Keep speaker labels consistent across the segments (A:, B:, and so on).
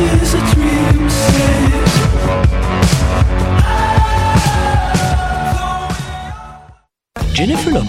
A: is a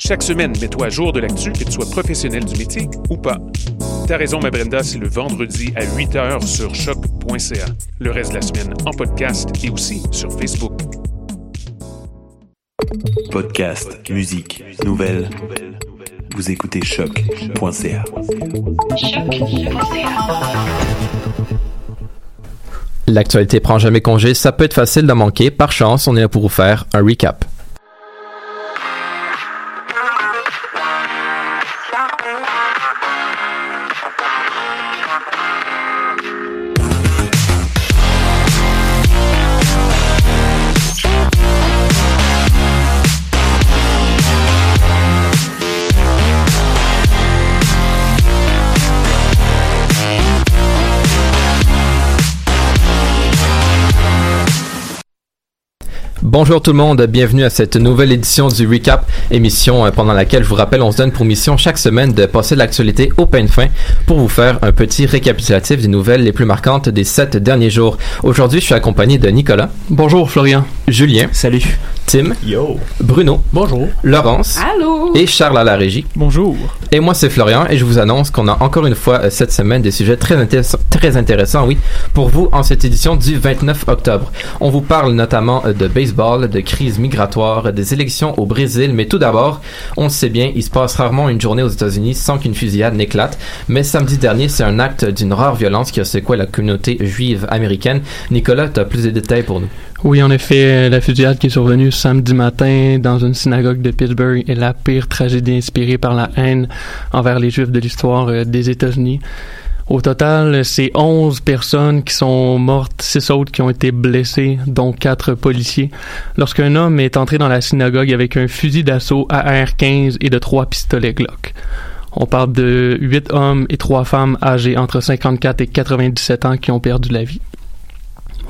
B: Chaque semaine, mets-toi à jour de l'actu, que tu sois professionnel du métier ou pas. T'as raison, ma Brenda, c'est le vendredi à 8h sur choc.ca. Le reste de la semaine en podcast et aussi sur Facebook.
C: Podcast, musique, nouvelles. Vous écoutez choc.ca.
D: L'actualité prend jamais congé, ça peut être facile d'en manquer. Par chance, on est là pour vous faire un recap. Bonjour tout le monde, bienvenue à cette nouvelle édition du Recap, émission euh, pendant laquelle je vous rappelle on se donne pour mission chaque semaine de passer l'actualité au pain fin pour vous faire un petit récapitulatif des nouvelles les plus marquantes des sept derniers jours. Aujourd'hui, je suis accompagné de Nicolas.
E: Bonjour Florian.
D: Julien.
E: Salut.
D: Tim.
F: Yo.
D: Bruno.
F: Bonjour.
D: Laurence.
G: Allô.
D: Et Charles à la régie.
E: Bonjour.
D: Et moi, c'est Florian et je vous annonce qu'on a encore une fois euh, cette semaine des sujets très, intéressants, très intéressants, oui, pour vous en cette édition du 29 octobre. On vous parle notamment euh, de baseball, de crise migratoire, des élections au Brésil, mais tout d'abord, on le sait bien, il se passe rarement une journée aux États-Unis sans qu'une fusillade n'éclate, mais samedi dernier, c'est un acte d'une rare violence qui a secoué la communauté juive américaine. Nicolas, tu as plus de détails pour nous.
E: Oui, en effet, la fusillade qui est survenue samedi matin dans une synagogue de Pittsburgh est la pire tragédie inspirée par la haine envers les Juifs de l'histoire euh, des États-Unis. Au total, c'est 11 personnes qui sont mortes, 6 autres qui ont été blessées, dont 4 policiers, lorsqu'un homme est entré dans la synagogue avec un fusil d'assaut AR-15 et de 3 pistolets Glock. On parle de 8 hommes et 3 femmes âgés entre 54 et 97 ans qui ont perdu la vie.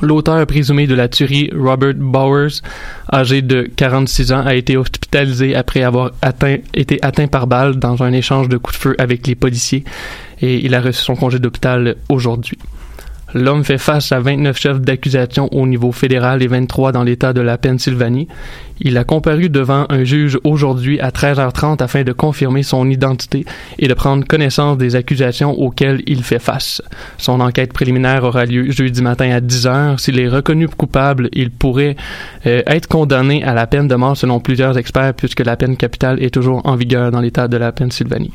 E: L'auteur présumé de la tuerie, Robert Bowers, âgé de 46 ans, a été hospitalisé après avoir été atteint par balle dans un échange de coups de feu avec les policiers et il a reçu son congé d'hôpital aujourd'hui. L'homme fait face à 29 chefs d'accusation au niveau fédéral et 23 dans l'État de la Pennsylvanie. Il a comparu devant un juge aujourd'hui à 13h30 afin de confirmer son identité et de prendre connaissance des accusations auxquelles il fait face. Son enquête préliminaire aura lieu jeudi matin à 10h. S'il est reconnu coupable, il pourrait euh, être condamné à la peine de mort selon plusieurs experts puisque la peine capitale est toujours en vigueur dans l'État de la Pennsylvanie.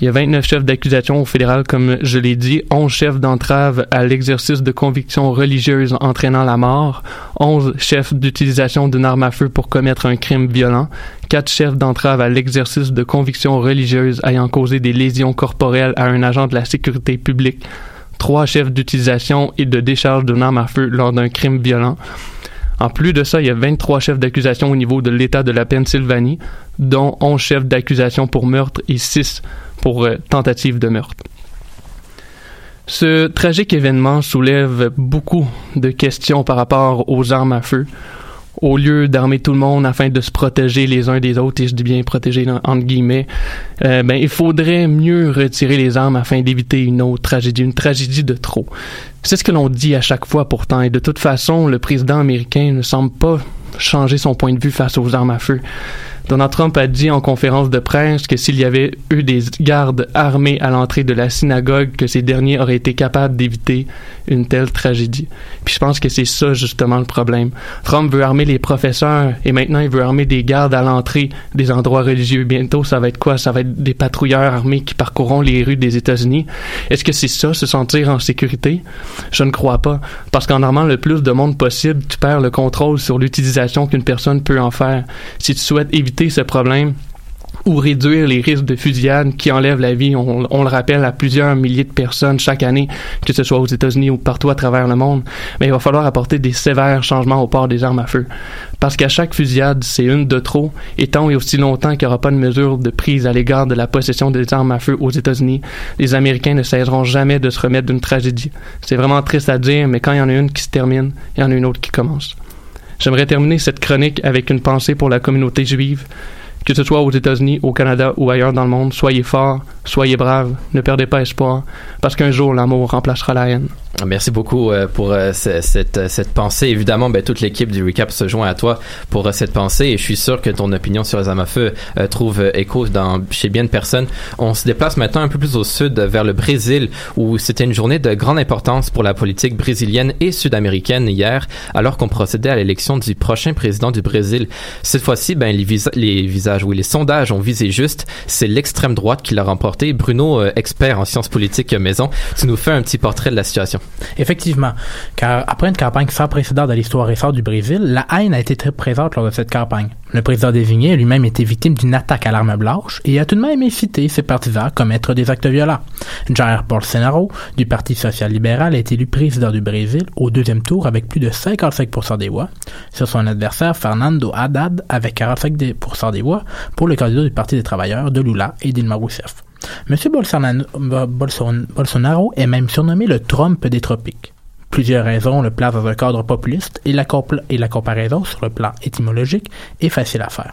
E: Il y a 29 chefs d'accusation au fédéral, comme je l'ai dit, 11 chefs d'entrave à l'exercice de convictions religieuses entraînant la mort, 11 chefs d'utilisation d'une arme à feu pour commettre un crime violent, 4 chefs d'entrave à l'exercice de convictions religieuses ayant causé des lésions corporelles à un agent de la sécurité publique, 3 chefs d'utilisation et de décharge d'une arme à feu lors d'un crime violent, en plus de ça, il y a 23 chefs d'accusation au niveau de l'État de la Pennsylvanie, dont 11 chefs d'accusation pour meurtre et 6 pour euh, tentative de meurtre. Ce tragique événement soulève beaucoup de questions par rapport aux armes à feu. Au lieu d'armer tout le monde afin de se protéger les uns des autres, et je dis bien protéger entre guillemets, euh, ben, il faudrait mieux retirer les armes afin d'éviter une autre tragédie, une tragédie de trop. C'est ce que l'on dit à chaque fois pourtant, et de toute façon, le président américain ne semble pas changer son point de vue face aux armes à feu. Donald Trump a dit en conférence de presse que s'il y avait eu des gardes armés à l'entrée de la synagogue, que ces derniers auraient été capables d'éviter une telle tragédie. Puis je pense que c'est ça justement le problème. Trump veut armer les professeurs et maintenant il veut armer des gardes à l'entrée des endroits religieux. Bientôt, ça va être quoi? Ça va être des patrouilleurs armés qui parcourront les rues des États-Unis. Est-ce que c'est ça, se sentir en sécurité? Je ne crois pas. Parce qu'en armant le plus de monde possible, tu perds le contrôle sur l'utilisation qu'une personne peut en faire. Si tu souhaites éviter ce problème ou réduire les risques de fusillade qui enlèvent la vie. On, le rappelle à plusieurs milliers de personnes chaque année, que ce soit aux États-Unis ou partout à travers le monde. Mais il va falloir apporter des sévères changements au port des armes à feu. Parce qu'à chaque fusillade, c'est une de trop, et tant et aussi longtemps qu'il n'y aura pas de mesure de prise à l'égard de la possession des armes à feu aux États-Unis, les Américains ne cesseront jamais de se remettre d'une tragédie. C'est vraiment triste à dire, mais quand il y en a une qui se termine, il y en a une autre qui commence. J'aimerais terminer cette chronique avec une pensée pour la communauté juive. Que ce soit aux États-Unis, au Canada ou ailleurs dans le monde, soyez forts, soyez braves, ne perdez pas espoir, parce qu'un jour l'amour remplacera la haine.
D: Merci beaucoup euh, pour euh, cette, euh, cette pensée. Évidemment, ben, toute l'équipe du Recap se joint à toi pour cette pensée et je suis sûr que ton opinion sur les armes à feu trouve écho dans, chez bien de personnes. On se déplace maintenant un peu plus au sud vers le Brésil où c'était une journée de grande importance pour la politique brésilienne et sud-américaine hier alors qu'on procédait à l'élection du prochain président du Brésil. Cette fois-ci, ben, les, les visages, oui, les sondages ont visé juste. C'est l'extrême droite qui l'a remporté. Bruno, expert en sciences politiques maison, tu nous fais un petit portrait de la situation.
F: Effectivement, car après une campagne sans précédent dans l'histoire récente du Brésil, la haine a été très présente lors de cette campagne. Le président désigné a lui-même été victime d'une attaque à l'arme blanche et a tout de même incité ses partisans à commettre des actes violents. Jair Bolsonaro, du Parti social-libéral, a été élu président du Brésil au deuxième tour avec plus de 55% des voix, sur son adversaire Fernando Haddad avec 45% des voix pour le candidat du Parti des travailleurs de Lula et Dilma Rousseff. M. Bolsonaro est même surnommé le Trump des tropiques. Plusieurs raisons le placent dans un cadre populiste et la, comparaison sur le plan étymologique est facile à faire.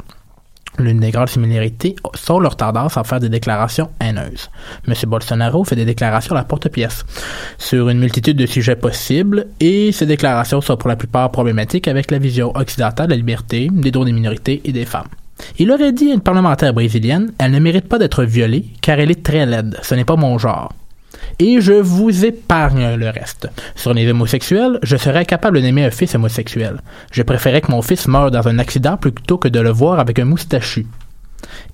F: L'une des grandes similarités sont leur tendance à faire des déclarations haineuses. M. Bolsonaro fait des déclarations à la porte-pièce sur une multitude de sujets possibles et ces déclarations sont pour la plupart problématiques avec la vision occidentale de la liberté, des droits des minorités et des femmes. Il aurait dit à une parlementaire brésilienne, elle ne mérite pas d'être violée car elle est très laide, ce n'est pas mon genre. Et je vous épargne le reste. Sur les homosexuels, je serais capable d'aimer un fils homosexuel. Je préférais que mon fils meure dans un accident plutôt que de le voir avec un moustachu.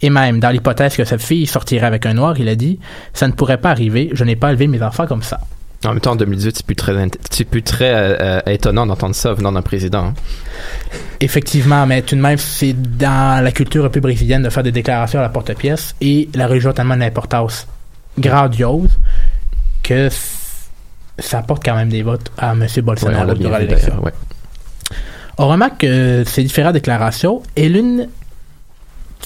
F: Et même, dans l'hypothèse que cette fille sortirait avec un noir, il a dit, ça ne pourrait pas arriver, je n'ai pas élevé mes enfants comme ça.
D: En même temps, en 2018, c'est plus très, c'est plus très euh, euh, étonnant d'entendre ça venant d'un président.
F: Effectivement, mais tout de même, c'est dans la culture un peu brésilienne de faire des déclarations à la porte-pièce et la religion a tellement d'importance grandiose que ça apporte quand même des votes à M. Bolsonaro durant l'élection. On remarque que ces différentes déclarations et l'une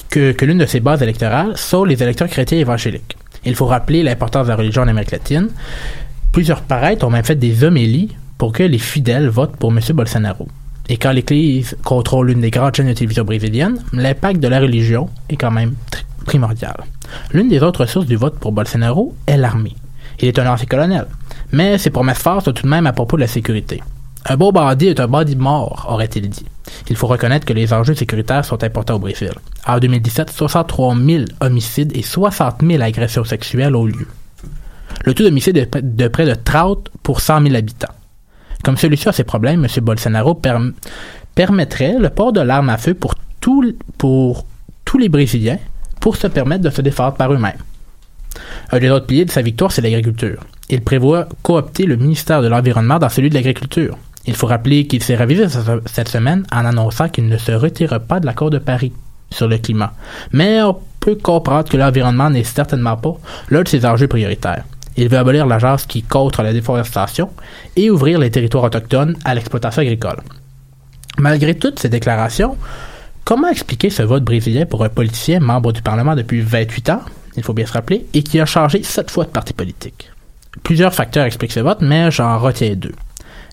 F: que, que l'une de ces bases électorales sont les électeurs chrétiens évangéliques. Il faut rappeler l'importance de la religion en Amérique latine. Plusieurs prêtres ont même fait des homélies pour que les fidèles votent pour M. Bolsonaro. Et quand l'Église contrôle l'une des grandes chaînes de télévision brésiliennes, l'impact de la religion est quand même primordial. L'une des autres sources du vote pour Bolsonaro est l'armée. Il est un ancien colonel, mais ses promesses fortes sont tout de même à propos de la sécurité. Un beau bandit est un bandit mort, aurait-il dit. Il faut reconnaître que les enjeux sécuritaires sont importants au Brésil. En 2017, 63 000 homicides et 60 000 agressions sexuelles ont lieu. Le taux d'homicide est de près de 30 pour 100 000 habitants. Comme solution à ces problèmes, M. Bolsonaro permettrait le port de l'arme à feu pour, pour tous les Brésiliens pour se permettre de se défendre par eux-mêmes. Un des autres piliers de sa victoire, c'est l'agriculture. Il prévoit coopter le ministère de l'Environnement dans celui de l'Agriculture. Il faut rappeler qu'il s'est ravisé cette semaine en annonçant qu'il ne se retire pas de l'accord de Paris sur le climat. Mais on peut comprendre que l'environnement n'est certainement pas l'un de ses enjeux prioritaires. Il veut abolir l'agence qui contre la déforestation et ouvrir les territoires autochtones à l'exploitation agricole. Malgré toutes ces déclarations, comment expliquer ce vote brésilien pour un politicien membre du Parlement depuis 28 ans, il faut bien se rappeler, et qui a changé sept fois de parti politique? Plusieurs facteurs expliquent ce vote, mais j'en retiens deux.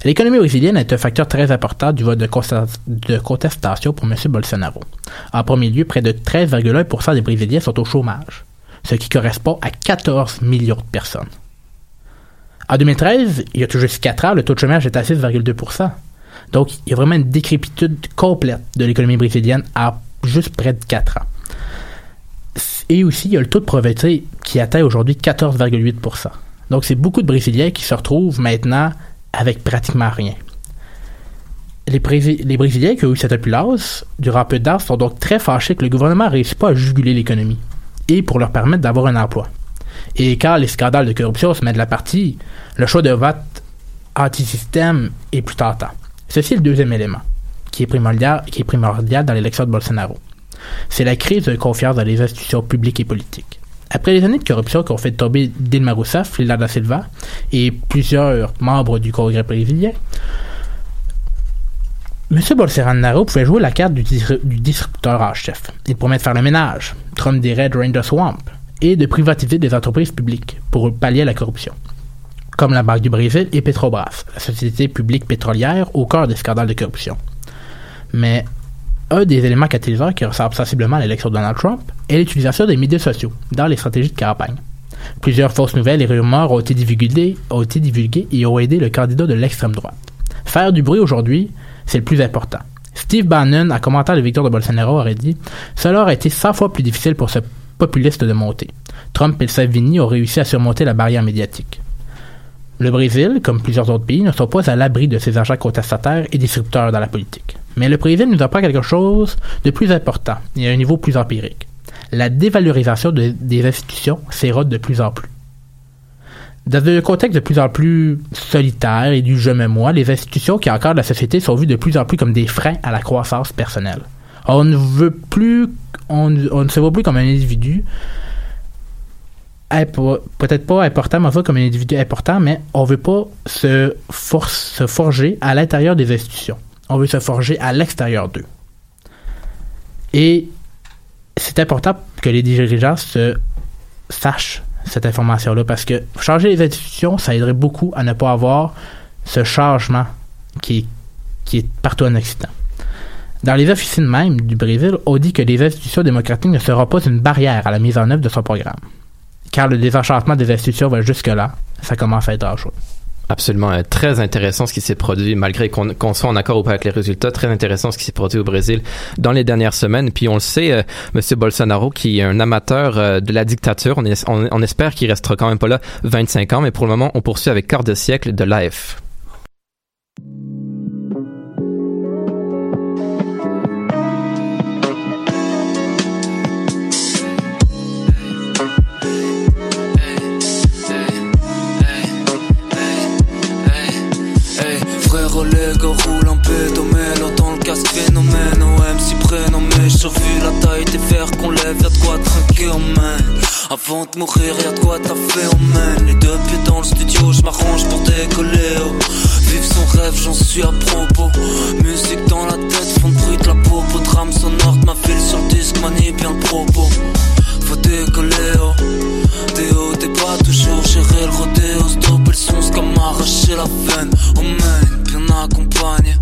F: L'économie brésilienne est un facteur très important du vote de, contestation pour M. Bolsonaro. En premier lieu, près de 13,1% des Brésiliens sont au chômage, ce qui correspond à 14 millions de personnes. En 2013, il y a tout juste 4 ans, le taux de chômage est à 6,2%. Donc, il y a vraiment une décrépitude complète de l'économie brésilienne à juste près de 4 ans. Et aussi, il y a le taux de pauvreté qui atteint aujourd'hui 14,8%. Donc, c'est beaucoup de Brésiliens qui se retrouvent maintenant avec pratiquement rien. Les, les, Brésiliens qui ont eu cette opulence durant peu de sont donc très fâchés que le gouvernement ne réussit pas à juguler l'économie et pour leur permettre d'avoir un emploi. Et quand les scandales de corruption se mettent de la partie, le choix de vote anti-système est plus tentant. Ceci est le deuxième élément qui est primordial, qui est primordial dans l'élection de Bolsonaro. C'est la crise de confiance dans les institutions publiques et politiques. Après les années de corruption qui ont fait tomber Dilma Rousseff, Lila da Silva et plusieurs membres du Congrès brésilien, M. Bolsonaro pouvait jouer la carte du, distributeur en chef. Il promet de faire le ménage, Trump dirait Drain the Swamp, et de privatiser des entreprises publiques pour pallier la corruption, comme la Banque du Brésil et Petrobras, la société publique pétrolière au cœur des scandales de corruption. Mais un des éléments catalyseurs qui ressemble sensiblement à l'élection de Donald Trump est l'utilisation des médias sociaux dans les stratégies de campagne. Plusieurs fausses nouvelles et rumeurs ont été divulguées, ont été divulguées et ont aidé le candidat de l'extrême droite. Faire du bruit aujourd'hui, c'est le plus important. Steve Bannon, en commentant la victoire de Bolsonaro, aurait dit Cela aurait été 100 fois plus difficile pour ce populiste de monter. Trump et Savini ont réussi à surmonter la barrière médiatique. Le Brésil, comme plusieurs autres pays, ne sont pas à l'abri de ces agents contestataires et disrupteurs dans la politique. Mais le Brésil nous apprend quelque chose de plus important et à un niveau plus empirique. La dévalorisation des institutions s'érode de plus en plus. Dans un contexte de plus en plus solitaire et du je me moi, les institutions qui encadrent la société sont vues de plus en plus comme des freins à la croissance personnelle. On ne veut plus, on ne se voit plus comme un individu, peut-être pas important, mais on comme un individu important, mais on veut pas se, se forger à l'intérieur des institutions. On veut se forger à l'extérieur d'eux. Et c'est important que les dirigeants se sachent cette information-là parce que changer les institutions, ça aiderait beaucoup à ne pas avoir ce changement qui est partout en Occident. Dans les officines même du Brésil, on dit que les institutions démocratiques ne seront pas une barrière à la mise en œuvre de son programme car le désenchantement des institutions va jusque-là. Ça commence à être dangereux.
D: Absolument, euh, très intéressant ce qui s'est produit, malgré qu'on soit en accord ou pas avec les résultats, très intéressant ce qui s'est produit au Brésil dans les dernières semaines. Puis on le sait, euh, Monsieur Bolsonaro, qui est un amateur euh, de la dictature, on, on espère qu'il restera quand même pas là 25 ans, mais pour le moment, on poursuit avec quart de siècle de life.
G: Avant de mourir, y'a de quoi fait, on mène Les deux pieds dans le studio, je m'arrange pour décoller. Oh. Vive son rêve, j'en suis à propos. Musique dans la tête, fond de bruit de la peau. Drame sonore, ma file sur le disque, manie bien le propos. Faut décoller, oh. Des hauts, des bas, toujours gérer le rodéo. Stopper le son, comme arracher la veine. On mène, bien accompagné.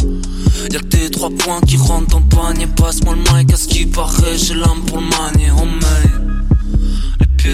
G: Y'a que tes trois points qui rentrent le panier. Passe-moi le mic à ce qui paraît, j'ai l'âme pour le manier. On mène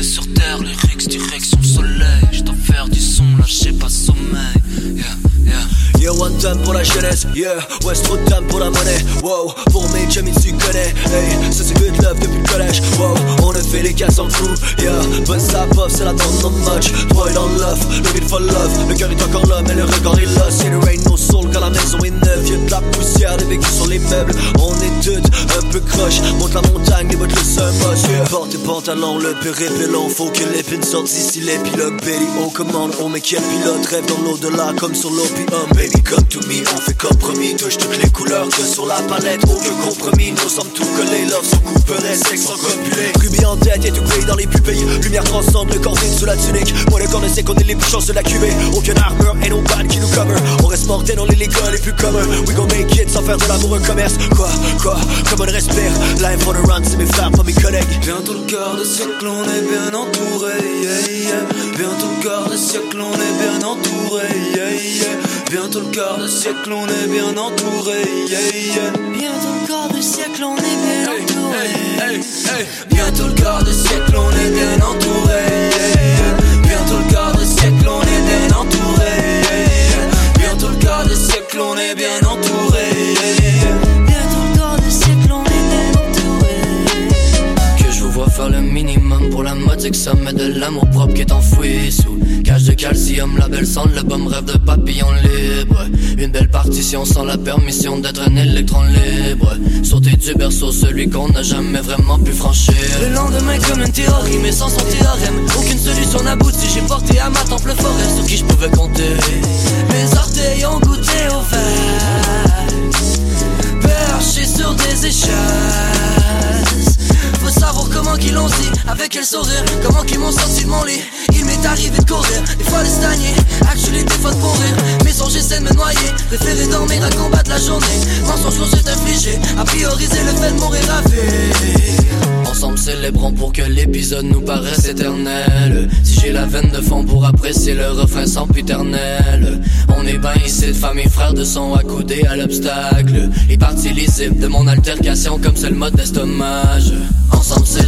G: sur terre, les lyrics direction soleil. Je dois faire du son, là j'ai pas sommeil. Yeah, yeah. Yeah, one time pour la jeunesse, yeah. West Road time pour la monnaie, wow. Pour mes chums, tu connais, hey. Ça c'est good love depuis le collège, wow. On a fait les casses en crew, yeah. Bonne ça pop, c'est la bande non match. Boy don't love, looking for love. Le cœur est encore là, mais le regard est là. C'est le rain, no soul, quand la maison est neuve. Y'a de la poussière, des sur les meubles. On est toutes un peu croche. Monte la montagne, les bottes le boss, yeah. Portez pantalon, le pérépélon. Faut que l'épine sorte d'ici l'épilogue. Baby, on commande, on met quel pilote. Rêve dans l'au-delà comme sur l'opium. Baby, come to me, on fait compromis. Touche toutes les couleurs que sur la palette. Aucun compromis, nous sommes tout collés. Love sans coupelet, sexe sans copulé. Rubis en tête, y'a tout gris dans les pupilles. Lumière transcende le corps sous la tunique. Moi, le corps ne sait qu'on est les plus de la cuvée. Aucune armure et no bad qui nous cover. On reste mortel dans les légaux les plus communs. We gon' make it sans faire de l'amour un commerce. Quoi, quoi, comme on respire. Life on a run, c'est mes frères, pas mes collègues. Bientôt le quart de on est bien entouré. Yeah, yeah. Bientôt le quart de siècle, on est bien entouré. Yeah. Bientôt le quart de siècle, on est bien entouré. Bientôt le quart de siècle, on est bien entouré. Bientôt le quart de siècle, on est bien entouré. Bientôt le quart de siècle, on est bien entouré. Bientôt le quart de siècle, on est bien entouré. Le minimum pour la mode, c'est que ça met de l'amour propre qui est enfoui sous cage de calcium. La belle sonde, le bum rêve de papillon libre. Une belle partition sans la permission d'être un électron libre. Sauter du berceau, celui qu'on n'a jamais vraiment pu franchir. Le lendemain, comme une théorie, mais sans son théorème. Aucune solution n'aboutit. J'ai porté à ma temple forêt sur qui je pouvais compter. Mes orteils ont goûté au verre. Perché sur des échasses. Savoir comment qu'ils l'ont dit, avec quel sourire, comment qu'ils m'ont sorti de mon lit. Il m'est arrivé de courir, des fois de stagner, actually des fois de pourrir. Mais songe j'essaie de me noyer, préférer dormir à combattre la journée. Mensonge qu'on s'est infligé, à prioriser le fait de mourir à vie. Ensemble célébrons pour que l'épisode nous paraisse éternel. Si j'ai la veine de fond pour apprécier le refrain sans piternel. On est ben ici de famille frères de son accoudés à l'obstacle. Les parties lisibles de mon altercation comme seul mode d'estomac.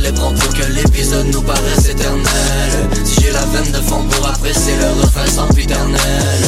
G: Célébrons pour que l'épisode nous paraisse éternel. Si j'ai la veine de fond pour apprécier le refrain sans piternel.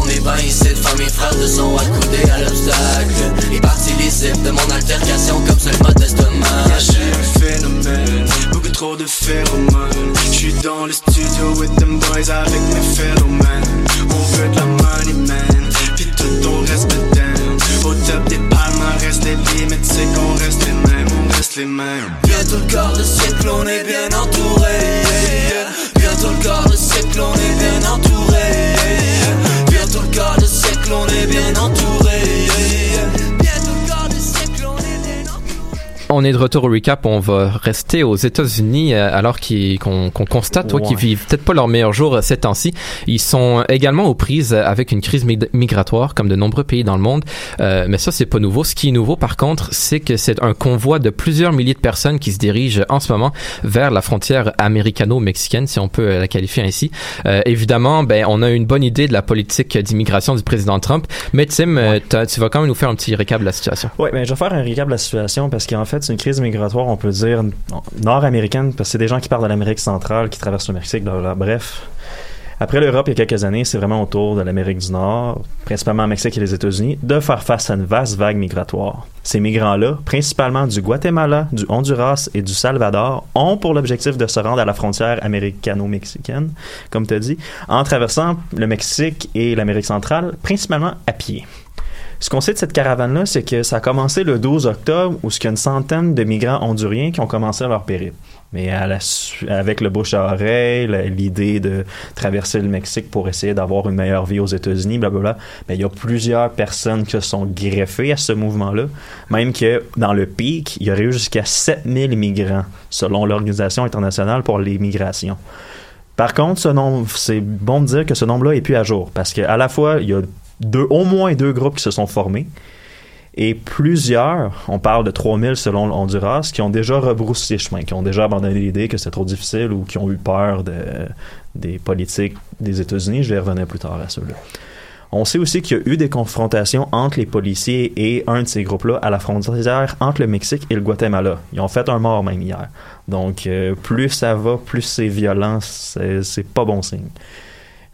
G: On est ben ici de famille frères de son accoudés à l'obstacle. Les parties lisibles de mon altercation comme seul mode d'estomac.
H: J'ai un phénomène, beaucoup trop de phéromones. J'suis dans le studio with them boys avec mes phénomènes. On veut de la money man, pis tout on reste down. Au top des palmarès, les limites c'est qu'on reste les mêmes, les.
G: Bientôt le quart de siècle, on est bien entouré. Bientôt le quart de siècle, on est bien entouré. Bientôt le quart de siècle, on est bien entouré. On est
D: de retour au recap. On va rester aux États-Unis euh, alors qu'on qu'on constate ouais, qu'ils vivent peut-être pas leur meilleur jour euh, ces temps-ci. Ils sont également aux prises euh, avec une crise mig- migratoire comme de nombreux pays dans le monde. Euh, mais ça, c'est pas nouveau. Ce qui est nouveau, par contre, c'est que c'est un convoi de plusieurs milliers de personnes qui se dirigent en ce moment vers la frontière américano-mexicaine, si on peut la qualifier ainsi. Euh, évidemment, ben, on a une bonne idée de la politique d'immigration du président Trump. Mais Tim, tu vas quand même nous faire un petit récap de la situation.
I: Oui, ben, je vais faire un récap de la situation parce qu'en fait, c'est une crise migratoire, on peut dire, nord-américaine, parce que c'est des gens qui partent de l'Amérique centrale, qui traversent le Mexique, bref. Après l'Europe, il y a quelques années, c'est vraiment autour de l'Amérique du Nord, principalement Mexique et les États-Unis, de faire face à une vaste vague migratoire. Ces migrants-là, principalement du Guatemala, du Honduras et du Salvador, ont pour l'objectif de se rendre à la frontière américano-mexicaine, comme tu as dit, en traversant le Mexique et l'Amérique centrale, principalement à pied. Ce qu'on sait de cette caravane-là, c'est que ça a commencé le 12 octobre, où il y a une centaine de migrants honduriens qui ont commencé leur périple. Mais à avec le bouche à oreille, l'idée de traverser le Mexique pour essayer d'avoir une meilleure vie aux États-Unis, blablabla, mais il y a plusieurs personnes qui sont greffées à ce mouvement-là. Même que dans le pic, il y aurait eu jusqu'à 7000 migrants, selon l'Organisation internationale pour les migrations. Par contre, ce nombre, c'est bon de dire que ce nombre-là est plus à jour parce qu'à la fois, il y a deux, au moins deux groupes qui se sont formés et plusieurs, on parle de 3000 selon le Honduras, qui ont déjà rebroussé chemin, qui ont déjà abandonné l'idée que c'est trop difficile ou qui ont eu peur de, des politiques des États-Unis. Je vais revenir plus tard à ceux-là. On sait aussi qu'il y a eu des confrontations entre les policiers et un de ces groupes-là à la frontière entre le Mexique et le Guatemala. Ils ont fait un mort même hier. Donc, euh, plus ça va, plus c'est violent, c'est c'est pas bon signe.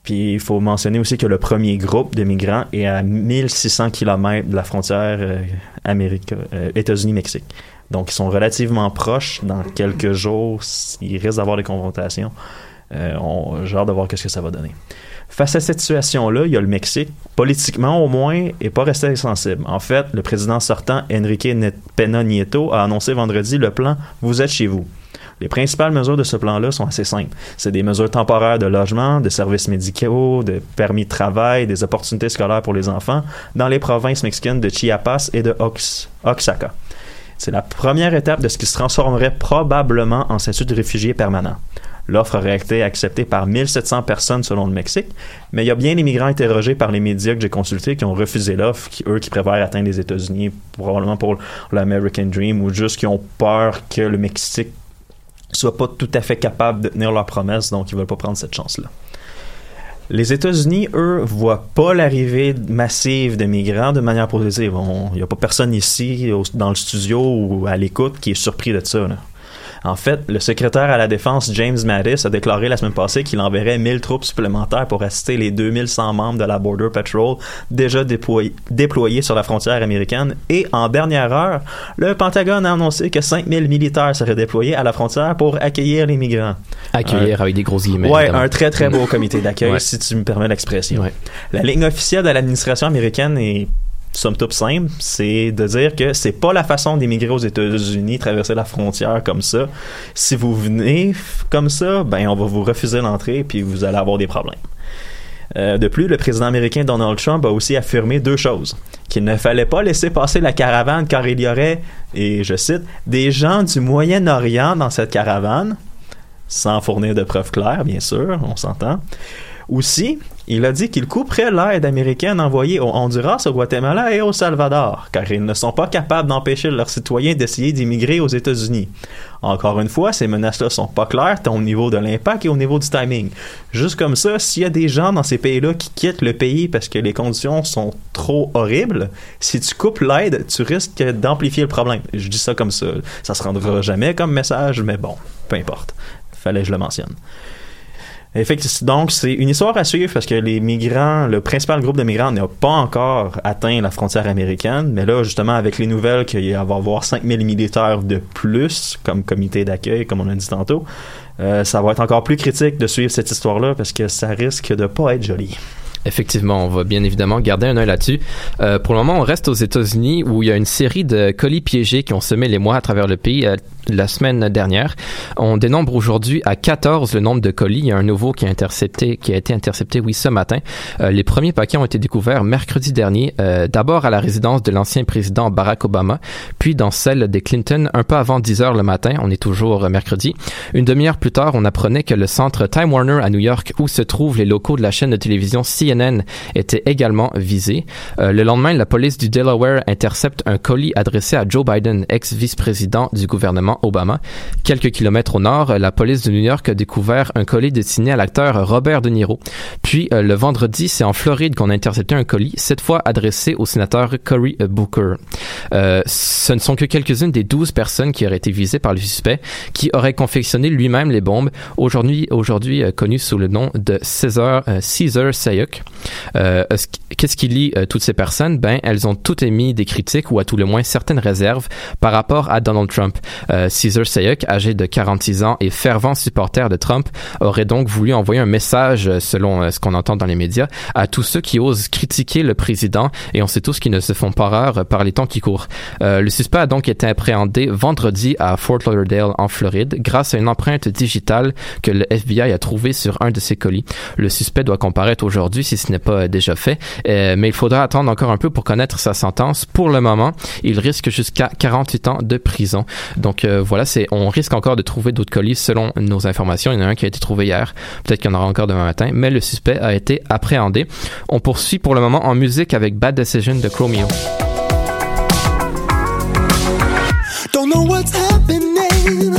I: Puis il faut mentionner aussi que le premier groupe de migrants est à 1600 km de la frontière euh, Amérique, euh, États-Unis-Mexique. Donc ils sont relativement proches. Dans quelques jours, il risque d'avoir des confrontations. Euh, J'ai hâte de voir qu'est-ce que ça va donner. Face à cette situation-là, il y a le Mexique, politiquement au moins, est pas resté insensible. En fait, le président sortant, Enrique Peña Nieto, a annoncé vendredi le plan Vous êtes chez vous. Les principales mesures de ce plan-là sont assez simples. C'est des mesures temporaires de logement, de services médicaux, de permis de travail, des opportunités scolaires pour les enfants dans les provinces mexicaines de Chiapas et de Oaxaca. C'est la première étape de ce qui se transformerait probablement en statut de réfugié permanent. L'offre aurait été acceptée par 1700 personnes selon le Mexique, mais il y a bien des migrants interrogés par les médias que j'ai consultés qui ont refusé l'offre, eux qui préfèrent atteindre les États-Unis, probablement pour l'American Dream, ou juste qui ont peur que le Mexique soit pas tout à fait capable de tenir leurs promesses, donc ils veulent pas prendre cette chance-là. Les États-Unis, eux, voient pas l'arrivée massive de migrants de manière positive. Il n'y a pas personne ici, dans le studio ou à l'écoute, qui est surpris de ça. En fait, le secrétaire à la Défense, James Mattis, a déclaré la semaine passée qu'il enverrait 1000 troupes supplémentaires pour assister les 2100 membres de la Border Patrol déjà déployés, déployés sur la frontière américaine. Et en dernière heure, le Pentagone a annoncé que 5000 militaires seraient déployés à la frontière pour accueillir les migrants.
D: Accueillir avec des grosses guillemets.
I: Ouais,
D: évidemment.
I: un très très beau comité d'accueil,
D: Ouais.
I: si tu me permets l'expression.
D: Ouais.
I: La ligne officielle de l'administration américaine est somme toute simple, c'est de dire que c'est pas la façon d'émigrer aux États-Unis, traverser la frontière comme ça. Si vous venez comme ça, ben on va vous refuser l'entrée puis vous allez avoir des problèmes. Euh, de plus, le président américain Donald Trump a aussi affirmé deux choses. Qu'il ne fallait pas laisser passer la caravane car il y aurait, et je cite, des gens du Moyen-Orient dans cette caravane, sans fournir de preuves claires, bien sûr, on s'entend. Aussi, il a dit qu'il couperait l'aide américaine envoyée au Honduras, au Guatemala et au Salvador, car ils ne sont pas capables d'empêcher leurs citoyens d'essayer d'immigrer aux États-Unis. Encore une fois, ces menaces-là sont pas claires tant au niveau de l'impact et au niveau du timing. Juste comme ça, s'il y a des gens dans ces pays-là qui quittent le pays parce que les conditions sont trop horribles, si tu coupes l'aide, tu risques d'amplifier le problème. Je dis ça comme ça. Ça se rendra jamais comme message, mais bon, peu importe. Fallait que je le mentionne. Effectivement, donc c'est une histoire à suivre parce que les migrants, le principal groupe de migrants n'a pas encore atteint la frontière américaine, mais là justement avec les nouvelles qu'il va y avoir 5000 militaires de plus comme comité d'accueil, comme on a dit tantôt, euh, ça va être encore plus critique de suivre cette histoire-là parce que ça risque de pas être joli.
D: Effectivement, on va bien évidemment garder un œil là-dessus. Euh, pour le moment, on reste aux États-Unis où il y a une série de colis piégés qui ont semé les mois à travers le pays euh, la semaine dernière. On dénombre aujourd'hui à 14 le nombre de colis. Il y a un nouveau qui a intercepté, qui a été intercepté, oui, ce matin. Euh, les premiers paquets ont été découverts mercredi dernier, euh, d'abord à la résidence de l'ancien président Barack Obama, puis dans celle des Clinton un peu avant 10 heures le matin. On est toujours mercredi. Une demi-heure plus tard, on apprenait que le centre Time Warner à New York, où se trouvent les locaux de la chaîne de télévision CNN, était également visé. Euh, le lendemain, la police du Delaware intercepte un colis adressé à Joe Biden, ex-vice-président du gouvernement Obama. Quelques kilomètres au nord, la police de New York a découvert un colis destiné à l'acteur Robert De Niro. Puis, euh, le vendredi, c'est en Floride qu'on a intercepté un colis, cette fois adressé au sénateur Cory Booker. Euh, ce ne sont que quelques-unes des 12 personnes qui auraient été visées par le suspect, qui aurait confectionné lui-même les bombes, aujourd'hui aujourd'hui euh, connu sous le nom de César, euh, Caesar Sayuk. Euh, Qu'est-ce qui lie euh, toutes ces personnes? Ben, elles ont toutes émis des critiques ou à tout le moins certaines réserves par rapport à Donald Trump. Euh, Caesar âgé de 46 ans et fervent supporter de Trump, aurait donc voulu envoyer un message, euh, selon euh, ce qu'on entend dans les médias, à tous ceux qui osent critiquer le président et on sait tous qu'ils ne se font pas rares euh, par les temps qui courent. Le suspect a donc été appréhendé vendredi à Fort Lauderdale en Floride grâce à une empreinte digitale que le FBI a trouvée sur un de ses colis. Le suspect doit comparaître aujourd'hui si ce n'est pas déjà fait, mais il faudra attendre encore un peu pour connaître sa sentence. Pour le moment, il risque jusqu'à 48 ans de prison. Donc euh, voilà, c'est on risque encore de trouver d'autres colis selon nos informations. Il y en a un qui a été trouvé hier, peut-être qu'il y en aura encore demain matin, mais le suspect a été appréhendé. On poursuit pour le moment en musique avec Bad Decision de Chromeo.
H: Don't know what's happening.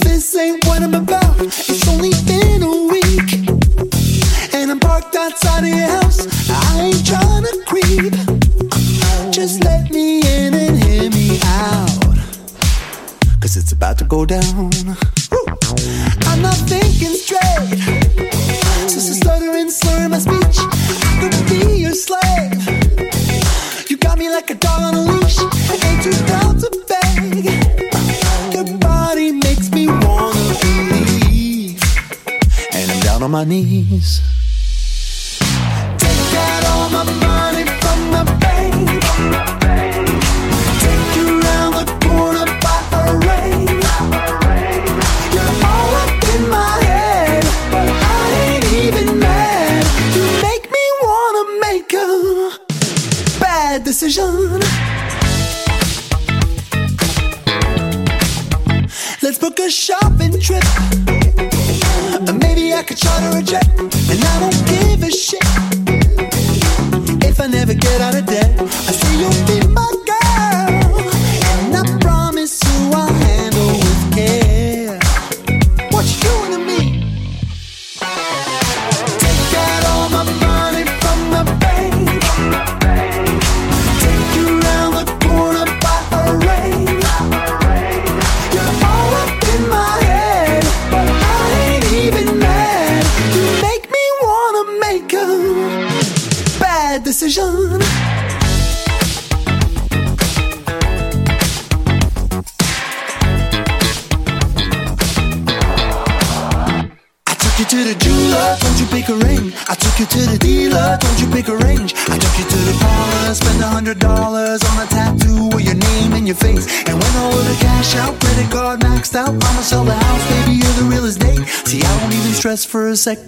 H: This ain't what I'm about. It's only been a week. And I'm parked outside house. I ain't trying to creep. Just let me Cause it's about to go down. I'm not thinking straight. Just a stuttering, slurring my speech. I could be your slave. You got me like a dog on a leash. Ain't too proud to beg. Your body makes me wanna believe. And I'm down on my knees.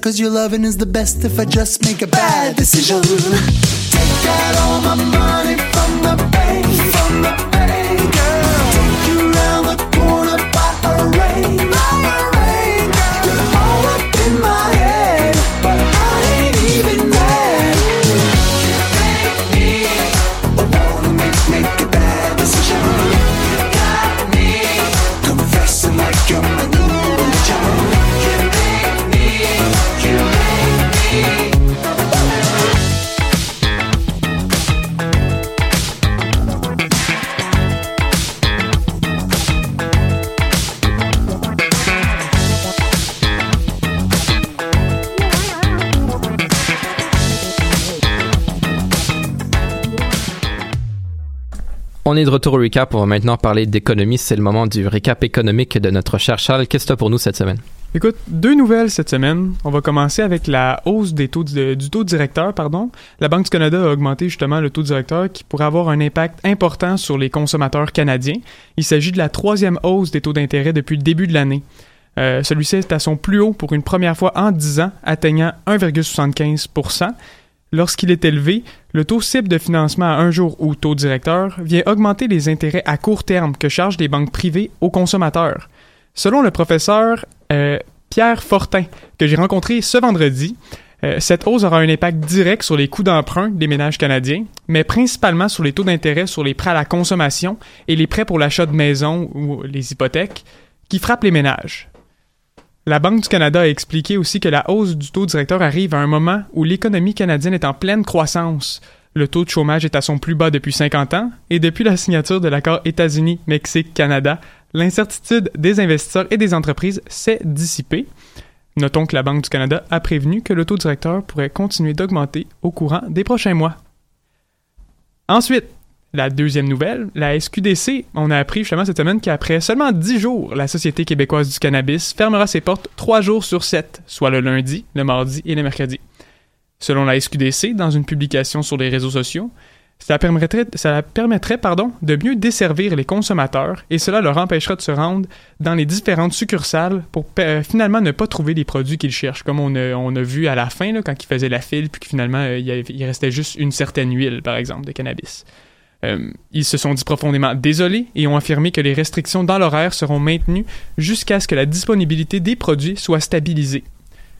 J: Cause your loving is the best if I just make a bad decision. Take out all my money
D: On est de retour au recap. On va maintenant parler d'économie. C'est le moment du récap économique de notre cher Charles. Qu'est-ce que tu as pour nous cette semaine?
K: Écoute, deux nouvelles cette semaine. On va commencer avec la hausse des taux du taux directeur, pardon. La Banque du Canada a augmenté justement le taux directeur qui pourrait avoir un impact important sur les consommateurs canadiens. Il s'agit de la troisième hausse des taux d'intérêt depuis le début de l'année. Euh, Celui-ci est à son plus haut pour une première fois en 10 ans, atteignant 1,75 Lorsqu'il est élevé, le taux cible de financement à un jour ou taux directeur vient augmenter les intérêts à court terme que chargent les banques privées aux consommateurs. Selon le professeur euh, Pierre Fortin, que j'ai rencontré ce vendredi, euh, cette hausse aura un impact direct sur les coûts d'emprunt des ménages canadiens, mais principalement sur les taux d'intérêt sur les prêts à la consommation et les prêts pour l'achat de maison ou les hypothèques qui frappent les ménages. La Banque du Canada a expliqué aussi que la hausse du taux directeur arrive à un moment où l'économie canadienne est en pleine croissance. Le taux de chômage est à son plus bas depuis 50 ans et depuis la signature de l'accord États-Unis-Mexique-Canada, l'incertitude des investisseurs et des entreprises s'est dissipée. Notons que la Banque du Canada a prévenu que le taux directeur pourrait continuer d'augmenter au courant des prochains mois. Ensuite, la deuxième nouvelle, la SQDC, on a appris justement cette semaine qu'après seulement 10 jours, la Société québécoise du cannabis fermera ses portes 3 jours sur 7, soit le lundi, le mardi et le mercredi. Selon la SQDC, dans une publication sur les réseaux sociaux, ça permettrait, pardon, de mieux desservir les consommateurs et cela leur empêchera de se rendre dans les différentes succursales pour euh, finalement ne pas trouver les produits qu'ils cherchent, comme on a, vu à la fin là, quand ils faisaient la file puis que finalement euh, il restait juste une certaine huile, par exemple, de cannabis. Euh, ils se sont dit profondément désolés et ont affirmé que les restrictions dans l'horaire seront maintenues jusqu'à ce que la disponibilité des produits soit stabilisée.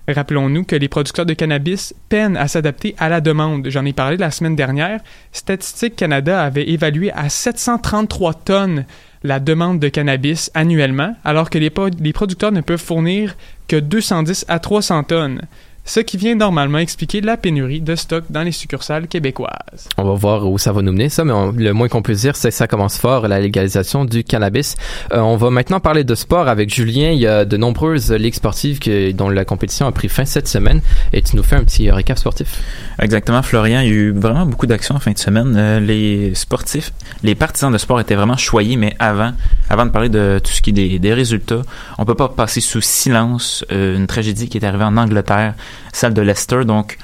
K: Rappelons-nous que les producteurs de cannabis peinent à s'adapter à la demande. J'en ai parlé la semaine dernière. Statistique Canada avait évalué à 733 tonnes la demande de cannabis annuellement, alors que les, producteurs ne peuvent fournir que 210 à 300 tonnes. Ce qui vient normalement expliquer la pénurie de stock dans les succursales québécoises.
D: On va voir où ça va nous mener, ça, mais on- le moins qu'on peut dire, c'est que ça commence fort, la légalisation du cannabis. Euh, on va maintenant parler de sport avec Julien. Il y a de nombreuses ligues sportives que- dont la compétition a pris fin cette semaine. Et tu nous fais un petit récap sportif.
L: Exactement, Florian. Il y a eu vraiment beaucoup d'actions en fin de semaine. Euh, les sportifs, les partisans de sport étaient vraiment choyés, mais avant, avant de parler de tout ce qui est des, des résultats, on peut pas passer sous silence euh, une tragédie qui est arrivée en Angleterre, celle de Leicester. Donc,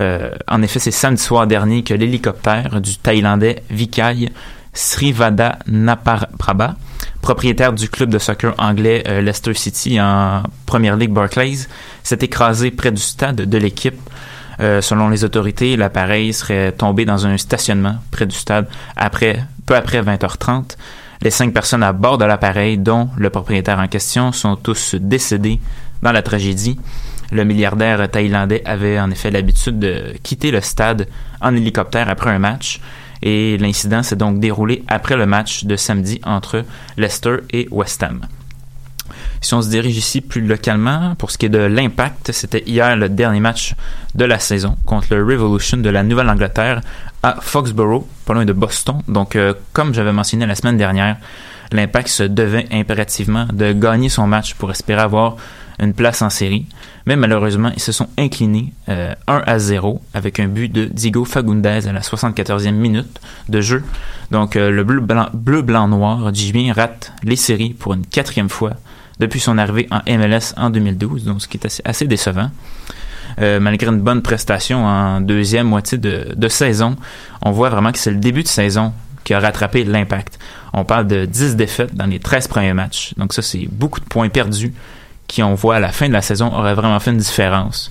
L: euh, en effet, c'est samedi soir dernier que l'hélicoptère du Thaïlandais Vikai Srivada Naprabha, propriétaire du club de soccer anglais euh, Leicester City en Première Ligue Barclays, s'est écrasé près du stade de l'équipe Euh, selon les autorités, l'appareil serait tombé dans un stationnement près du stade après, peu après 20h30. Les cinq personnes à bord de l'appareil, dont le propriétaire en question, sont tous décédés dans la tragédie. Le milliardaire thaïlandais avait en effet l'habitude de quitter le stade en hélicoptère après un match. Et l'incident s'est donc déroulé après le match de samedi entre Leicester et West Ham. Si on se dirige ici plus localement, pour ce qui est de l'impact, c'était hier le dernier match de la saison contre le Revolution de la Nouvelle-Angleterre à Foxborough, pas loin de Boston. Donc, euh, comme j'avais mentionné la semaine dernière, l'impact se devait impérativement de gagner son match pour espérer avoir une place en série. Mais malheureusement, ils se sont inclinés euh, 1 à 0 avec un but de Diego Fagundez à la 74e minute de jeu. Donc euh, le bleu-blanc bleu, rate les séries pour une quatrième fois depuis son arrivée en MLS en 2012, donc ce qui est assez, assez décevant. Euh, malgré une bonne prestation en deuxième moitié de, de saison, on voit vraiment que c'est le début de saison qui a rattrapé l'impact. On parle de 10 défaites dans les 13 premiers matchs. Donc ça, c'est beaucoup de points perdus qui, on voit à la fin de la saison, aurait vraiment fait une différence.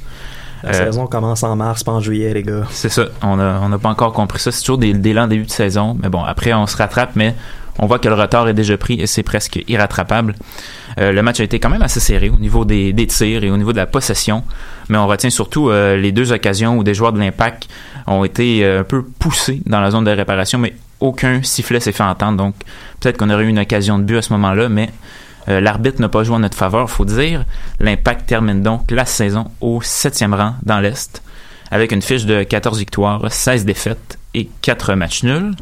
I: La saison commence en mars, pas en juillet, les gars.
L: C'est ça. On n'a on a pas encore compris ça. C'est toujours des, des lents débuts de saison. Mais bon, après, on se rattrape, mais on voit que le retard est déjà pris et c'est presque irrattrapable. Euh, le match a été quand même assez serré au niveau des, des, tirs et au niveau de la possession, mais on retient surtout euh, les deux occasions où des joueurs de l'impact ont été euh, un peu poussés dans la zone de réparation, mais aucun sifflet s'est fait entendre. Donc peut-être qu'on aurait eu une occasion de but à ce moment-là, mais euh, l'arbitre n'a pas joué en notre faveur, faut dire. L'impact termine donc la saison au septième rang dans l'Est, avec une fiche de 14 victoires, 16 défaites et 4 matchs nuls.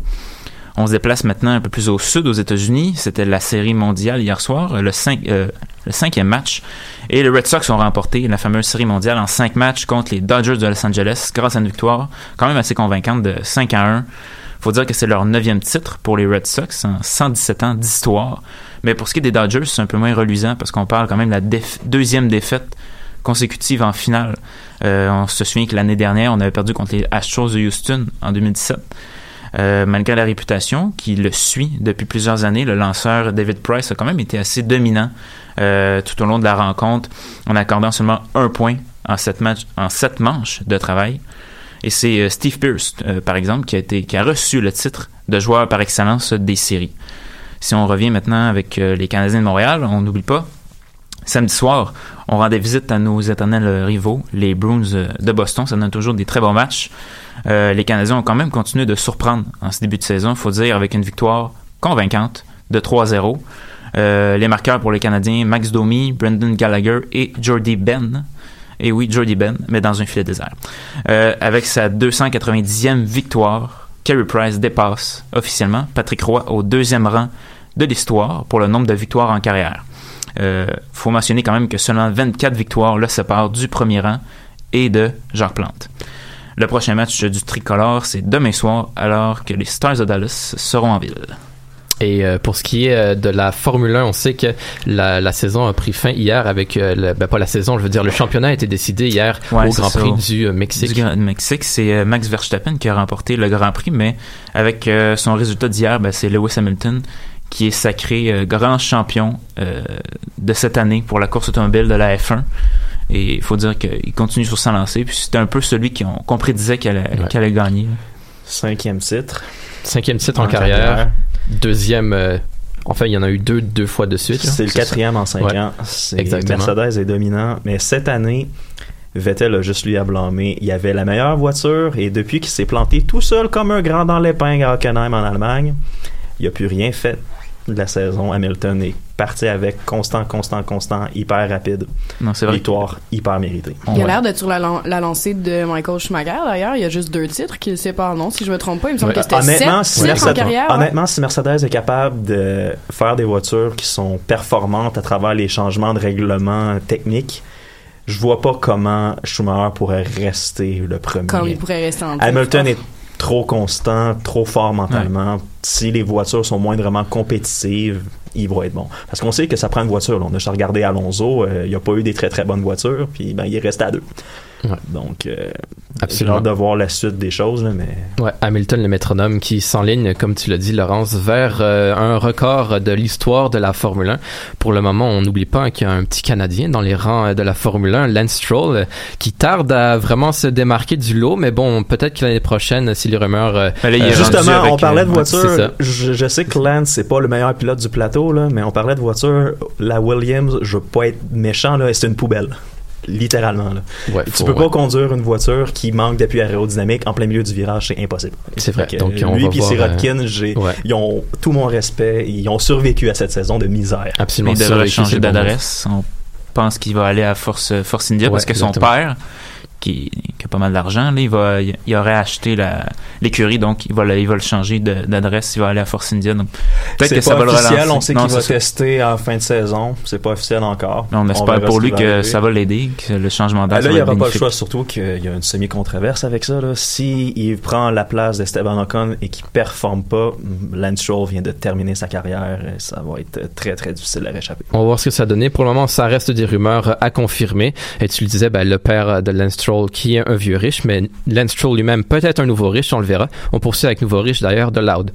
L: On se déplace maintenant un peu plus au sud aux États-Unis. C'était la série mondiale hier soir, le, euh, cinquième match. Et les Red Sox ont remporté la fameuse série mondiale en cinq matchs contre les Dodgers de Los Angeles grâce à une victoire quand même assez convaincante de 5 à 1. faut dire que c'est leur neuvième titre pour les Red Sox en 117 ans d'histoire. Mais pour ce qui est des Dodgers, c'est un peu moins reluisant parce qu'on parle quand même de la deuxième défaite consécutive en finale. Euh, on se souvient que l'année dernière, on avait perdu contre les Astros de Houston en 2017. Euh, malgré la réputation qui le suit depuis plusieurs années, le lanceur David Price a quand même été assez dominant euh, tout au long de la rencontre en accordant seulement un point en sept, matchs, en sept manches de travail. Et c'est euh, Steve Pierce, euh, par exemple, qui a, été, qui a reçu le titre de joueur par excellence des séries. Si on revient maintenant avec euh, les Canadiens de Montréal, on n'oublie pas, samedi soir, on rendait visite à nos éternels rivaux, les Bruins de Boston. Ça donne toujours des très bons matchs. Euh, les Canadiens ont quand même continué de surprendre en ce début de saison, faut dire, avec une victoire convaincante de 3-0. Euh, les marqueurs pour les Canadiens, Max Domi, Brendan Gallagher et Jordy Ben. Et oui, Jordy Ben, mais dans un filet désert. Euh, avec sa 290e victoire, Carey Price dépasse officiellement Patrick Roy au deuxième rang de l'histoire pour le nombre de victoires en carrière. Euh, faut mentionner quand même que seulement 24 victoires le séparent du premier rang et de Jacques Plante. Le prochain match du tricolore, c'est demain soir, alors que les Stars de Dallas seront en ville.
D: Et euh, pour ce qui est euh, de la Formule 1, on sait que la, la saison a pris fin hier avec, euh, le, ben pas la saison, je veux dire, le championnat a été décidé hier
L: Ouais,
D: au Grand
L: ça.
D: Prix du euh, Mexique.
L: Du Grand Mexique, c'est euh, Max Verstappen qui a remporté le Grand Prix, mais avec euh, son résultat d'hier, ben, c'est Lewis Hamilton qui est sacré euh, grand champion euh, de cette année pour la course automobile de la F1. Et il faut dire qu'il continue sur sa lancée. Puis c'était un peu celui qu'on qu'on prédisait qu'elle allait, qu'elle allait gagner.
I: Cinquième titre.
D: Cinquième titre en,
I: En
D: carrière.
I: carrière.
D: Deuxième. euh, enfin, il y en a eu deux, deux fois de suite.
I: C'est le
D: ça.
I: quatrième en cinq
D: Ouais.
I: ans.
D: Exactement.
I: Mercedes est dominant, mais cette année, Vettel a juste lui à blâmer. Il avait la meilleure voiture et depuis qu'il s'est planté tout seul comme un grand dans l'épingle à Hockenheim en Allemagne, il n'a plus rien fait de la saison. Hamilton est parti avec constant, constant, constant, hyper rapide.
L: Non, c'est vrai.
I: Victoire hyper méritée.
M: Il a l'air d'être sur la, lan- la lancée de Michael Schumacher d'ailleurs. Il y a juste deux titres qui le séparent, non? Si je me trompe pas, il me semble que c'était sept
I: Honnêtement, si
M: titres en
I: Mercedes,
M: carrière. ouais.
I: honnêtement, si Mercedes est capable de faire des voitures qui sont performantes à travers les changements de règlement techniques, je vois pas comment Schumacher pourrait rester le premier.
M: Comme il pourrait rester en.
I: Hamilton est trop constant, trop fort mentalement si les voitures sont moindrement compétitives, être bons. Parce qu'on sait que ça prend une voiture. là. On a juste regardé Alonso, euh, il a pas eu des très très bonnes voitures, puis ben, il est resté à deux. Donc, euh, j'ai
D: Absolument.
I: hâte de voir la suite des choses, là, mais
D: Ouais, Hamilton le métronome qui s'enligne, comme tu l'as dit, Laurence, vers euh, un record de l'histoire de la Formule 1. Pour le moment, on n'oublie pas qu'il y a un petit Canadien dans les rangs euh, de la Formule 1, Lance Stroll, euh, qui tarde à vraiment se démarquer du lot, mais bon, peut-être que l'année prochaine, si les rumeurs... euh, euh,
I: Justement, on parlait de
D: ouais,
I: voiture. Je, je sais que Lance, c'est pas le meilleur pilote du plateau, là, mais on parlait de voiture. La Williams, je veux pas être méchant, là, c'est une poubelle. Littéralement. Là.
D: Ouais,
I: tu peux pas conduire une voiture qui manque d'appui aérodynamique en plein milieu du virage, c'est impossible.
D: C'est vrai.
I: Que
D: Donc, on
I: lui
D: voir,
I: Sirotkin,
D: euh,
I: ils ont tout mon respect. Ils ont survécu à cette saison de misère.
D: Absolument.
L: Il devrait
D: survécu, c'est
L: changer d'adresse. On pense qu'il va aller à Force, Force India
D: Ouais,
L: parce que son père, qui, qui a pas mal d'argent, là, il, va, il, il aurait acheté la- l'écurie, donc il va, le, il va le changer de- d'adresse, il va aller à Force India. Donc peut-être
I: C'est
L: que ça va le relancer.
I: on sait
L: Non,
I: qu'il va
L: ça.
I: tester en fin de saison. C'est pas officiel encore.
L: Mais on espère pour lui que
I: arriver.
L: ça va l'aider, que le changement
I: Ah,
L: d'âge
I: là, il n'y aura pas le
L: bénéfique.
I: choix, surtout qu'il y a une semi-controverse avec ça. Là. Si il prend la place d'Esteban Ocon et qu'il performe pas, Lance Stroll vient de terminer sa carrière. et Ça va être très, très difficile à réchapper.
D: On va voir ce que ça a donné. Pour le moment, ça reste des rumeurs à confirmer. Et tu le disais, ben, le père de Lance Stroll, qui est un vieux riche, mais Lance Stroll lui-même peut être un nouveau riche, on le verra. On poursuit avec nouveau riche d'ailleurs de Loud.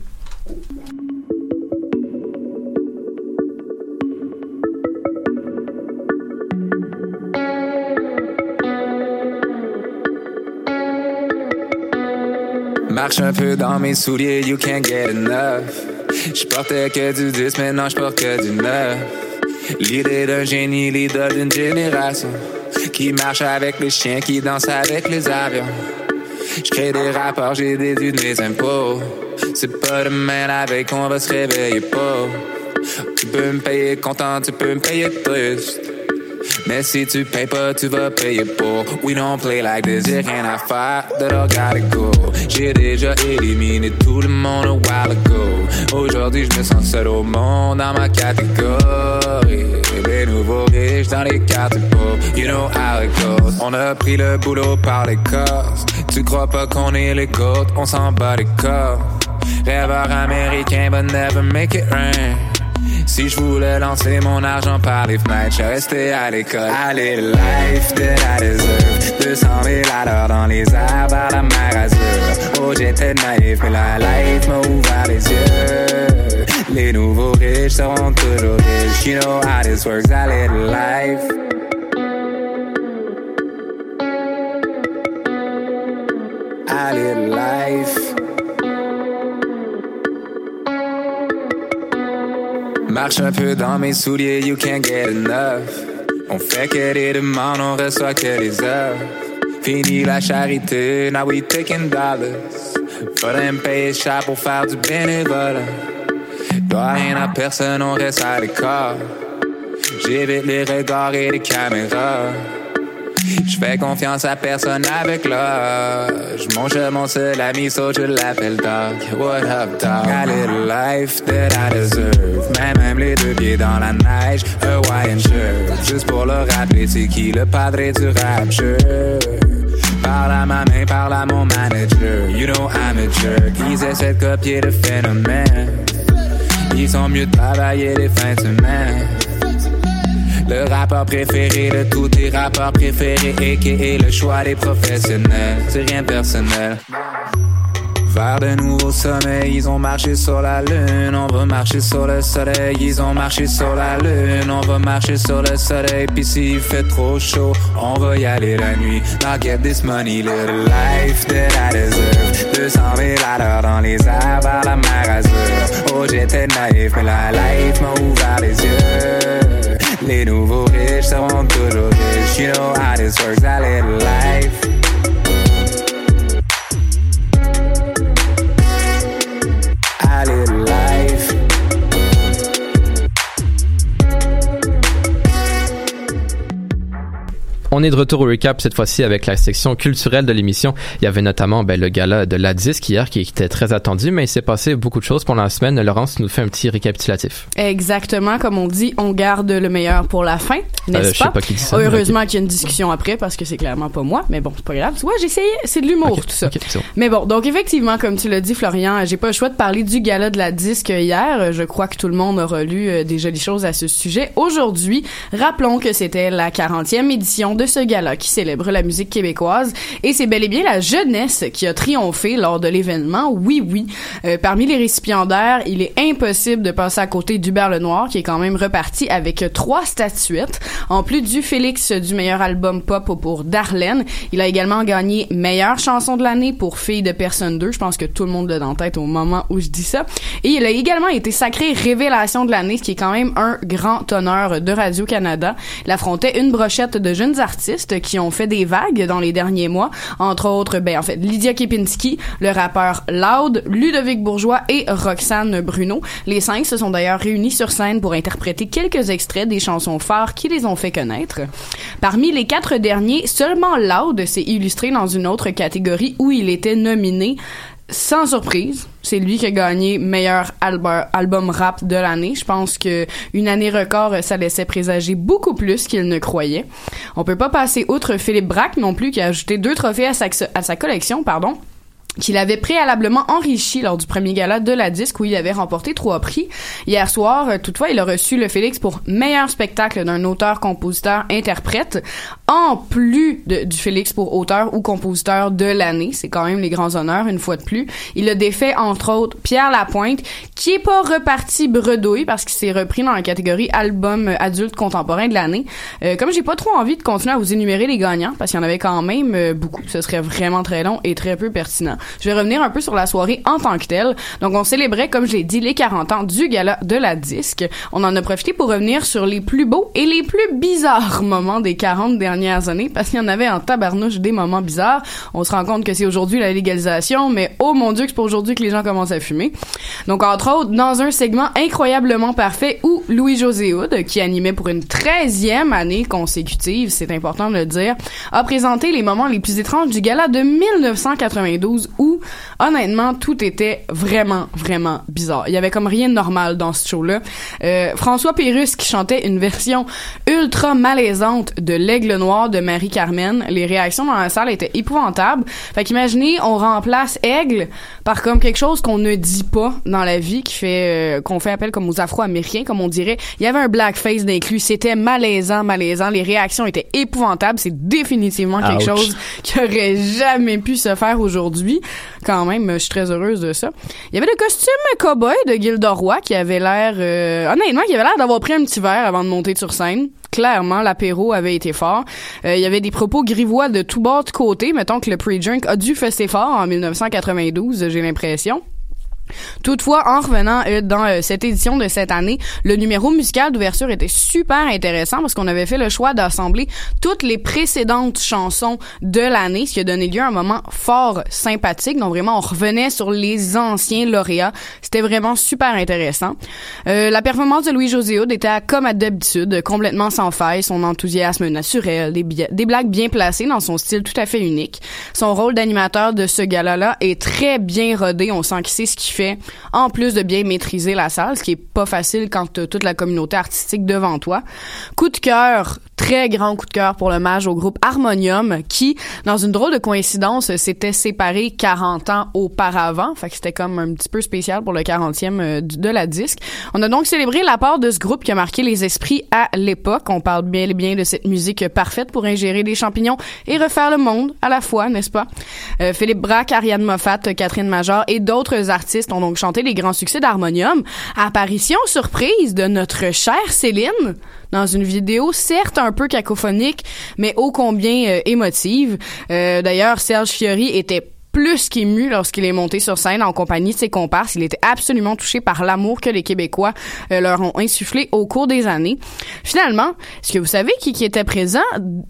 N: Marche un peu dans mes souliers, you can't get enough. Je portais que du 10, maintenant je porte que du 9. L'idée d'un génie, l'idole d'une génération. Qui marche avec les chiens, qui danse avec les avions. Je crée des rapports, j'ai déduit mes impôts. C'est pas demain la veille qu'on va se réveiller pas. Tu peux me payer content, tu peux me payer triste. Mais si tu payes pas, tu vas payer pour. We don't play like this, y'a rien à faire, that I gotta go. J'ai déjà éliminé tout le monde a while ago. Aujourd'hui, je me sens seul au monde dans ma catégorie. Les nouveaux riches dans les cartes pauvres, you know how it goes. On a pris le boulot par les cosses. Tu crois pas qu'on est les goats, on s'en bat les corps. Rêveur américain, but never make it rain. Si je voulais lancer mon argent par les fenêtres, je restais à l'école. Allez, le life that I deserve. 200 000 à dans les airs vers la mer Azur. Oh, j'étais naïf, mais la life m'a ouvert les yeux. Les nouveaux riches seront toujours riches. You know how this works, allez, le life. Allez, le life. Marche un peu dans mes souliers, you can't get enough. On fait que des demandes, on reçoit que des heures. Fini la charité, now we taking dollars. Faudrait me payer cher pour faire du bénévolat. Doit rien à personne, on reste à l'écart. J'évite les regards et les caméras. Je fais confiance à personne avec l'âge. Mon mon seul ami, so je l'appelle dog. What up, dog? A little life that I deserve. Même, même les deux pieds dans la neige. Hawaiian shirt. Juste pour le rappeler, c'est qui le padre du rap jeu. Parle à ma main, parle à mon manager. You know I'm a jerk. Ils essaient de copier le phénomène. Ils sont mieux de les fins de semaine. Le rappeur préféré de tous tes rappeurs préférés et qui est le choix des professionnels. C'est rien personnel. Vers de nouveaux sommets, ils ont marché sur la lune. On va marcher sur le soleil, ils ont marché sur la lune. On va marcher sur le soleil, puis s'il fait trop chaud, on va y aller la nuit. Now get this money, little life that I deserve. 200 000 à dans les airs vers la mer Azur. Oh, j'étais naïf, mais la life m'a ouvert les yeux. Les nouveaux riches seront toujours riches. You know how this works, a little life.
D: On est de retour au recap cette fois-ci avec la section culturelle de l'émission. Il y avait notamment ben, le gala de la disque hier qui était très attendu, mais il s'est passé beaucoup de choses pendant la semaine. Laurence nous fait un petit récapitulatif.
M: Exactement, comme on dit, on garde le meilleur pour la fin, n'est-ce
D: Euh, je sais pas? qui dit ça,
M: Heureusement qu'il y a une discussion après parce que c'est clairement pas moi, mais bon, c'est pas grave. Tu vois, essayé, c'est de l'humour tout ça.
D: bon.
M: Mais bon, donc effectivement, comme tu l'as dit, Florian, j'ai pas le choix de parler du gala de la disque hier. Je crois que tout le monde aura lu euh, des jolies choses à ce sujet. Aujourd'hui, rappelons que c'était la 40e édition de ce gala qui célèbre la musique québécoise et c'est bel et bien la jeunesse qui a triomphé lors de l'événement. Oui, oui. Euh, parmi les récipiendaires, il est impossible de passer à côté d'Hubert Lenoir qui est quand même reparti avec trois statuettes. En plus du Félix du meilleur album pop pour Darlene, il a également gagné meilleure chanson de l'année pour Fille de personne 2. Je pense que tout le monde l'a dans tête au moment où je dis ça. Et il a également été sacré révélation de l'année, ce qui est quand même un grand honneur de Radio-Canada. Il affrontait une brochette de jeunes artistes qui ont fait des vagues dans les derniers mois. Entre autres, ben, en fait, Lydia Kepinski, le rappeur Loud, Ludovic Bourgeois et Roxane Bruno. Les cinq se sont d'ailleurs réunis sur scène pour interpréter quelques extraits des chansons phares qui les ont fait connaître. Parmi les quatre derniers, seulement Loud s'est illustré dans une autre catégorie où il était nominé sans surprise, c'est lui qui a gagné meilleur albu- album rap de l'année. Je pense que une année record, ça laissait présager beaucoup plus qu'il ne croyait. On peut pas passer outre Philippe Braque non plus qui a ajouté deux trophées à à sa collection, pardon qu'il avait préalablement enrichi lors du premier gala de la disque où il avait remporté trois prix. Hier soir, euh, toutefois, il a reçu le Félix pour meilleur spectacle d'un auteur, compositeur, interprète, en plus du Félix pour auteur ou compositeur de l'année. C'est quand même les grands honneurs, une fois de plus. Il a défait, entre autres, Pierre Lapointe, qui est pas reparti bredouille parce qu'il s'est repris dans la catégorie album adulte contemporain de l'année. Euh, comme j'ai pas trop envie de continuer à vous énumérer les gagnants, parce qu'il y en avait quand même euh, beaucoup, ce serait vraiment très long et très peu pertinent. Je vais revenir un peu sur la soirée en tant que telle. Donc, on célébrait, comme je l'ai dit, les 40 ans du gala de la disque. On en a profité pour revenir sur les plus beaux et les plus bizarres moments des 40 dernières années, parce qu'il y en avait en tabarnouche des moments bizarres. On se rend compte que c'est aujourd'hui la légalisation, mais oh mon dieu que c'est pas aujourd'hui que les gens commencent à fumer. Donc, entre autres, dans un segment incroyablement parfait où Louis-José Hood, qui animait pour une 13e année consécutive, c'est important de le dire, a présenté les moments les plus étranges du gala de 1992 où, honnêtement, tout était vraiment, vraiment bizarre. Il y avait comme rien de normal dans ce show-là. Euh, François Pérus qui chantait une version ultra malaisante de L'Aigle Noir de Marie-Carmen. Les réactions dans la salle étaient épouvantables. Fait qu'imaginez, on remplace Aigle par comme quelque chose qu'on ne dit pas dans la vie, qui fait, euh, qu'on fait appel comme aux Afro-Américains, comme on dirait. Il y avait un blackface d'inclus. C'était malaisant, malaisant. Les réactions étaient épouvantables. C'est définitivement quelque
D: Ouch.
M: chose qui aurait jamais pu se faire aujourd'hui. Quand même, je suis très heureuse de ça. Il y avait le costume cowboy de Gilda Roy qui avait l'air, euh, honnêtement, qui avait l'air d'avoir pris un petit verre avant de monter sur scène. Clairement, l'apéro avait été fort. Euh, il y avait des propos grivois de tout bord de côté. Mettons que le pre-drink a dû fester fort en 1992, j'ai l'impression. Toutefois, en revenant euh, dans euh, cette édition de cette année, le numéro musical d'ouverture était super intéressant parce qu'on avait fait le choix d'assembler toutes les précédentes chansons de l'année, ce qui a donné lieu à un moment fort sympathique. Donc vraiment, on revenait sur les anciens lauréats. C'était vraiment super intéressant. Euh, la performance de Louis-José Hood était, comme d'habitude, complètement sans faille. Son enthousiasme naturel, des blagues bien placées dans son style tout à fait unique. Son rôle d'animateur de ce gala-là est très bien rodé. On sent qu'il sait ce qu'il en plus de bien maîtriser la salle, ce qui est pas facile quand t'as toute la communauté artistique devant toi. Coup de cœur, très grand coup de cœur pour l'hommage au groupe Harmonium, qui, dans une drôle de coïncidence, s'était séparé 40 ans auparavant. Fait que c'était comme un petit peu spécial pour le 40e euh, de la disque. On a donc célébré la part de ce groupe qui a marqué les esprits à l'époque. On parle bien bien de cette musique parfaite pour ingérer des champignons et refaire le monde à la fois, n'est-ce pas? Euh, Philippe Braque, Ariane Moffat, Catherine Major et d'autres artistes ont donc chanté les grands succès d'Harmonium. Apparition surprise de notre chère Céline dans une vidéo certes un peu cacophonique, mais ô combien euh, émotive. Euh, D'ailleurs, Serge Fiori était plus qu'ému lorsqu'il est monté sur scène en compagnie de ses comparses. Il était absolument touché par l'amour que les Québécois euh, leur ont insufflé au cours des années. Finalement, est-ce que vous savez qui, qui était présent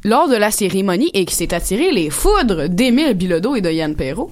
M: lors de la cérémonie et qui s'est attiré les foudres d'Émile Bilodeau et de Yann Perrault?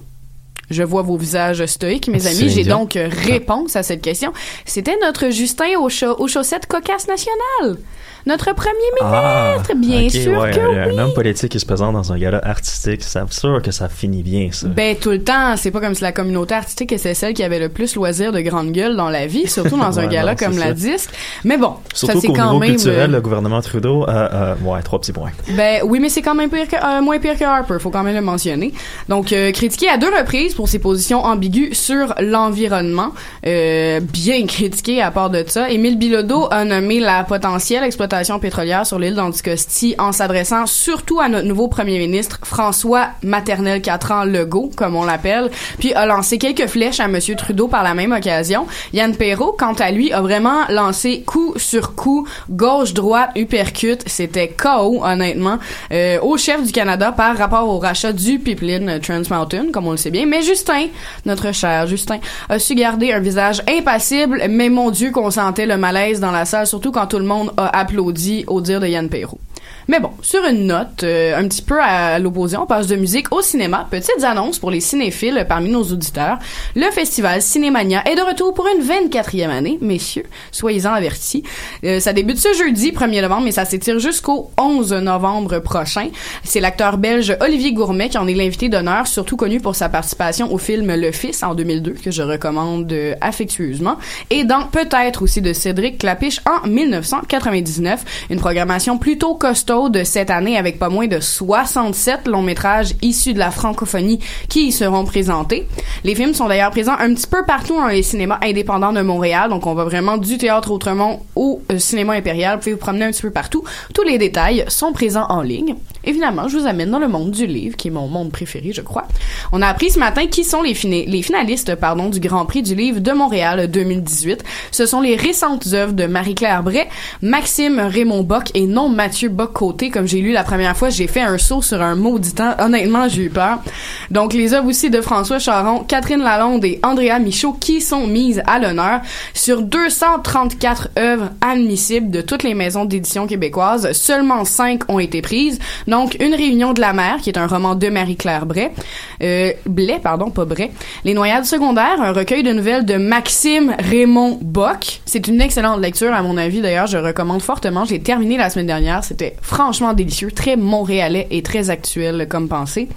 M: Je vois vos visages stoïques, mes amis. J'ai donc réponse à cette question. C'était notre Justin aux, cha- aux chaussettes cocasses nationales. Notre premier ministre, bien
I: Ah, ok,
M: sûr
I: ouais,
M: que
I: un,
M: oui.
I: un homme politique qui se présente dans un gala artistique, c'est sûr que ça finit bien, ça.
M: Ben tout le temps, c'est pas comme si la communauté artistique était celle qui avait le plus loisir de grande gueule dans la vie, surtout dans un gala
I: non,
M: comme la disque. Mais bon,
I: Surtout
M: ça c'est quand
I: niveau
M: même.
I: culturel,
M: euh,
I: le gouvernement Trudeau, euh, euh, ouais, trois petits points.
M: Ben oui, mais c'est quand même pire que, euh, moins pire que Harper, faut quand même le mentionner. Donc euh, critiqué à deux reprises pour ses positions ambiguës sur l'environnement, bien critiqué à part de ça. Émile Bilodeau a nommé la potentielle exploitation pétrolière sur l'île d'Anticosti en s'adressant surtout à notre nouveau premier ministre François Maternel 4 ans Legault, comme on l'appelle, puis a lancé quelques flèches à monsieur Trudeau par la même occasion. Yann Perrault, quant à lui, a vraiment lancé coup sur coup, gauche droite, uppercut, c'était KO honnêtement euh, au chef du Canada par rapport au rachat du pipeline Trans Mountain, comme on le sait bien. Mais Justin, notre cher Justin, a su garder un visage impassible, mais mon Dieu qu'on sentait le malaise dans la salle, surtout quand tout le monde a applaudi au dire de Yann Perrault. Mais bon, sur une note, euh, un petit peu à l'opposé, on passe de musique au cinéma. Petites annonces pour les cinéphiles parmi nos auditeurs. Le festival Cinémania est de retour pour une 24e année, messieurs. Soyez-en avertis. Euh, ça débute ce jeudi 1er novembre, mais ça s'étire jusqu'au 11 novembre prochain. C'est l'acteur belge Olivier Gourmet qui en est l'invité d'honneur, surtout connu pour sa participation au film Le Fils en 2002, que je recommande euh, affectueusement, et dans Peut-être aussi de Cédric Clapiche en 1999. Une programmation plutôt costaud de cette année avec pas moins de 67 longs métrages issus de la francophonie qui y seront présentés. Les films sont d'ailleurs présents un petit peu partout dans les cinémas indépendants de Montréal, donc on va vraiment du théâtre Outremont au euh, cinéma impérial. Vous pouvez vous promener un petit peu partout. Tous les détails sont présents en ligne. Évidemment, je vous amène dans le monde du livre, qui est mon monde préféré, je crois. On a appris ce matin qui sont les, fina- les finalistes pardon, du Grand Prix du livre de Montréal 2018. Ce sont les récentes œuvres de Marie-Claire Bray, Maxime Raymond Bock et non Mathieu Bock-Côté. Comme j'ai lu la première fois, j'ai fait un saut sur un maudit temps. Honnêtement, j'ai eu peur. Donc, les œuvres aussi de François Charon, Catherine Lalonde et Andrea Michaud qui sont mises à l'honneur sur 234 œuvres admissibles de toutes les maisons d'édition québécoises. Seulement 5 ont été prises. Une réunion de la mer, qui est un roman de Marie-Claire Bray. Euh, Blais, pardon, pas Bray. Les Noyades secondaires, un recueil de nouvelles de Maxime Raymond Bock. C'est une excellente lecture, à mon avis. D'ailleurs, je recommande fortement. J'ai terminé la semaine dernière. C'était franchement délicieux, très montréalais et très actuel comme pensée.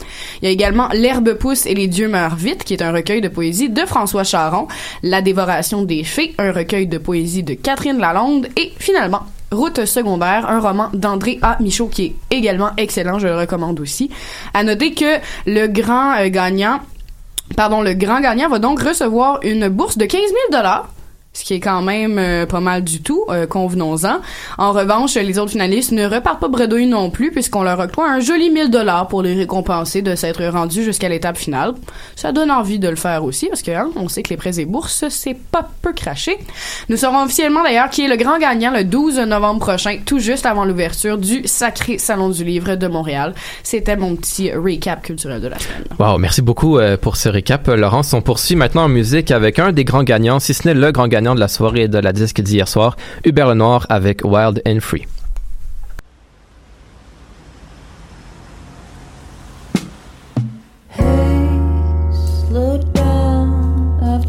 M: Il y a également L'herbe pousse et les dieux meurent vite, qui est un recueil de poésie de François Charon. La dévoration des fées, un recueil de poésie de Catherine Lalonde. Et finalement, Route secondaire, un roman d'André A. Michaud qui est également excellent, je le recommande aussi. À noter que le grand euh, gagnant, pardon, le grand gagnant va donc recevoir une bourse de 15 000 dollars. Ce qui est quand même euh, pas mal du tout, euh, convenons-en. En revanche, les autres finalistes ne repartent pas bredouille non plus, puisqu'on leur octroie un joli 1000 dollars pour les récompenser de s'être rendus jusqu'à l'étape finale. Ça donne envie de le faire aussi, parce que hein, on sait que les prêts et bourses, c'est pas peu craché. Nous saurons officiellement d'ailleurs qui est le grand gagnant le 12 novembre prochain, tout juste avant l'ouverture du Sacré Salon du Livre de Montréal. C'était mon petit recap culturel de la semaine.
D: Wow, merci beaucoup euh, pour ce récap. Laurence, on poursuit maintenant en musique avec un des grands gagnants, si ce n'est le grand gagnant de la soirée de la disque d'hier soir, Hubert Lenoir avec Wild and Free.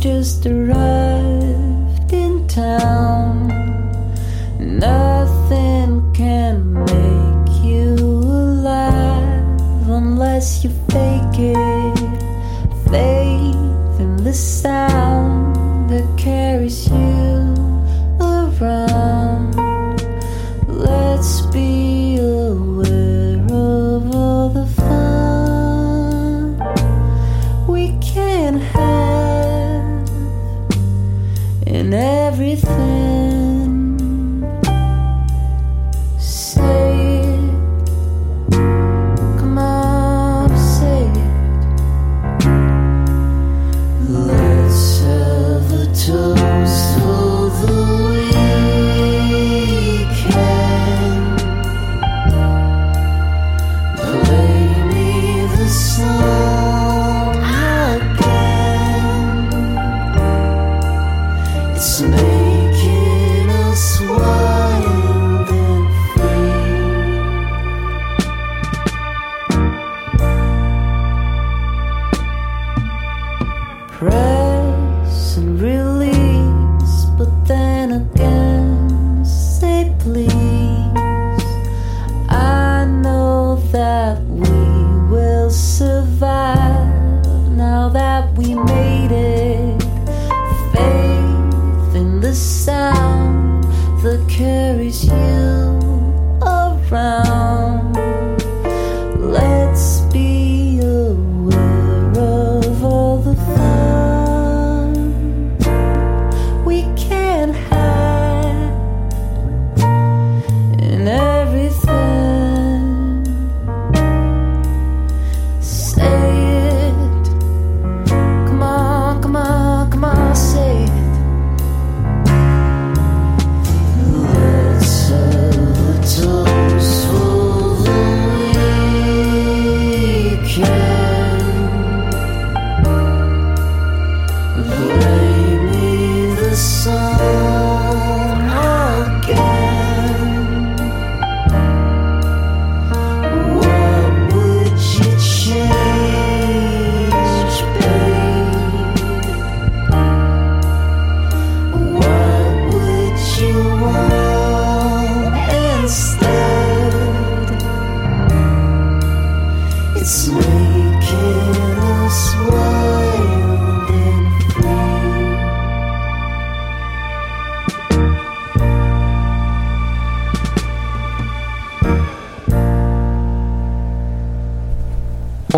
O: Just arrived in town. Nothing can make you alive unless you fake it. Faith in the sound you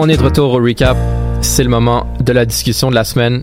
O: On
D: est de retour au recap. C'est le moment de la discussion de la semaine.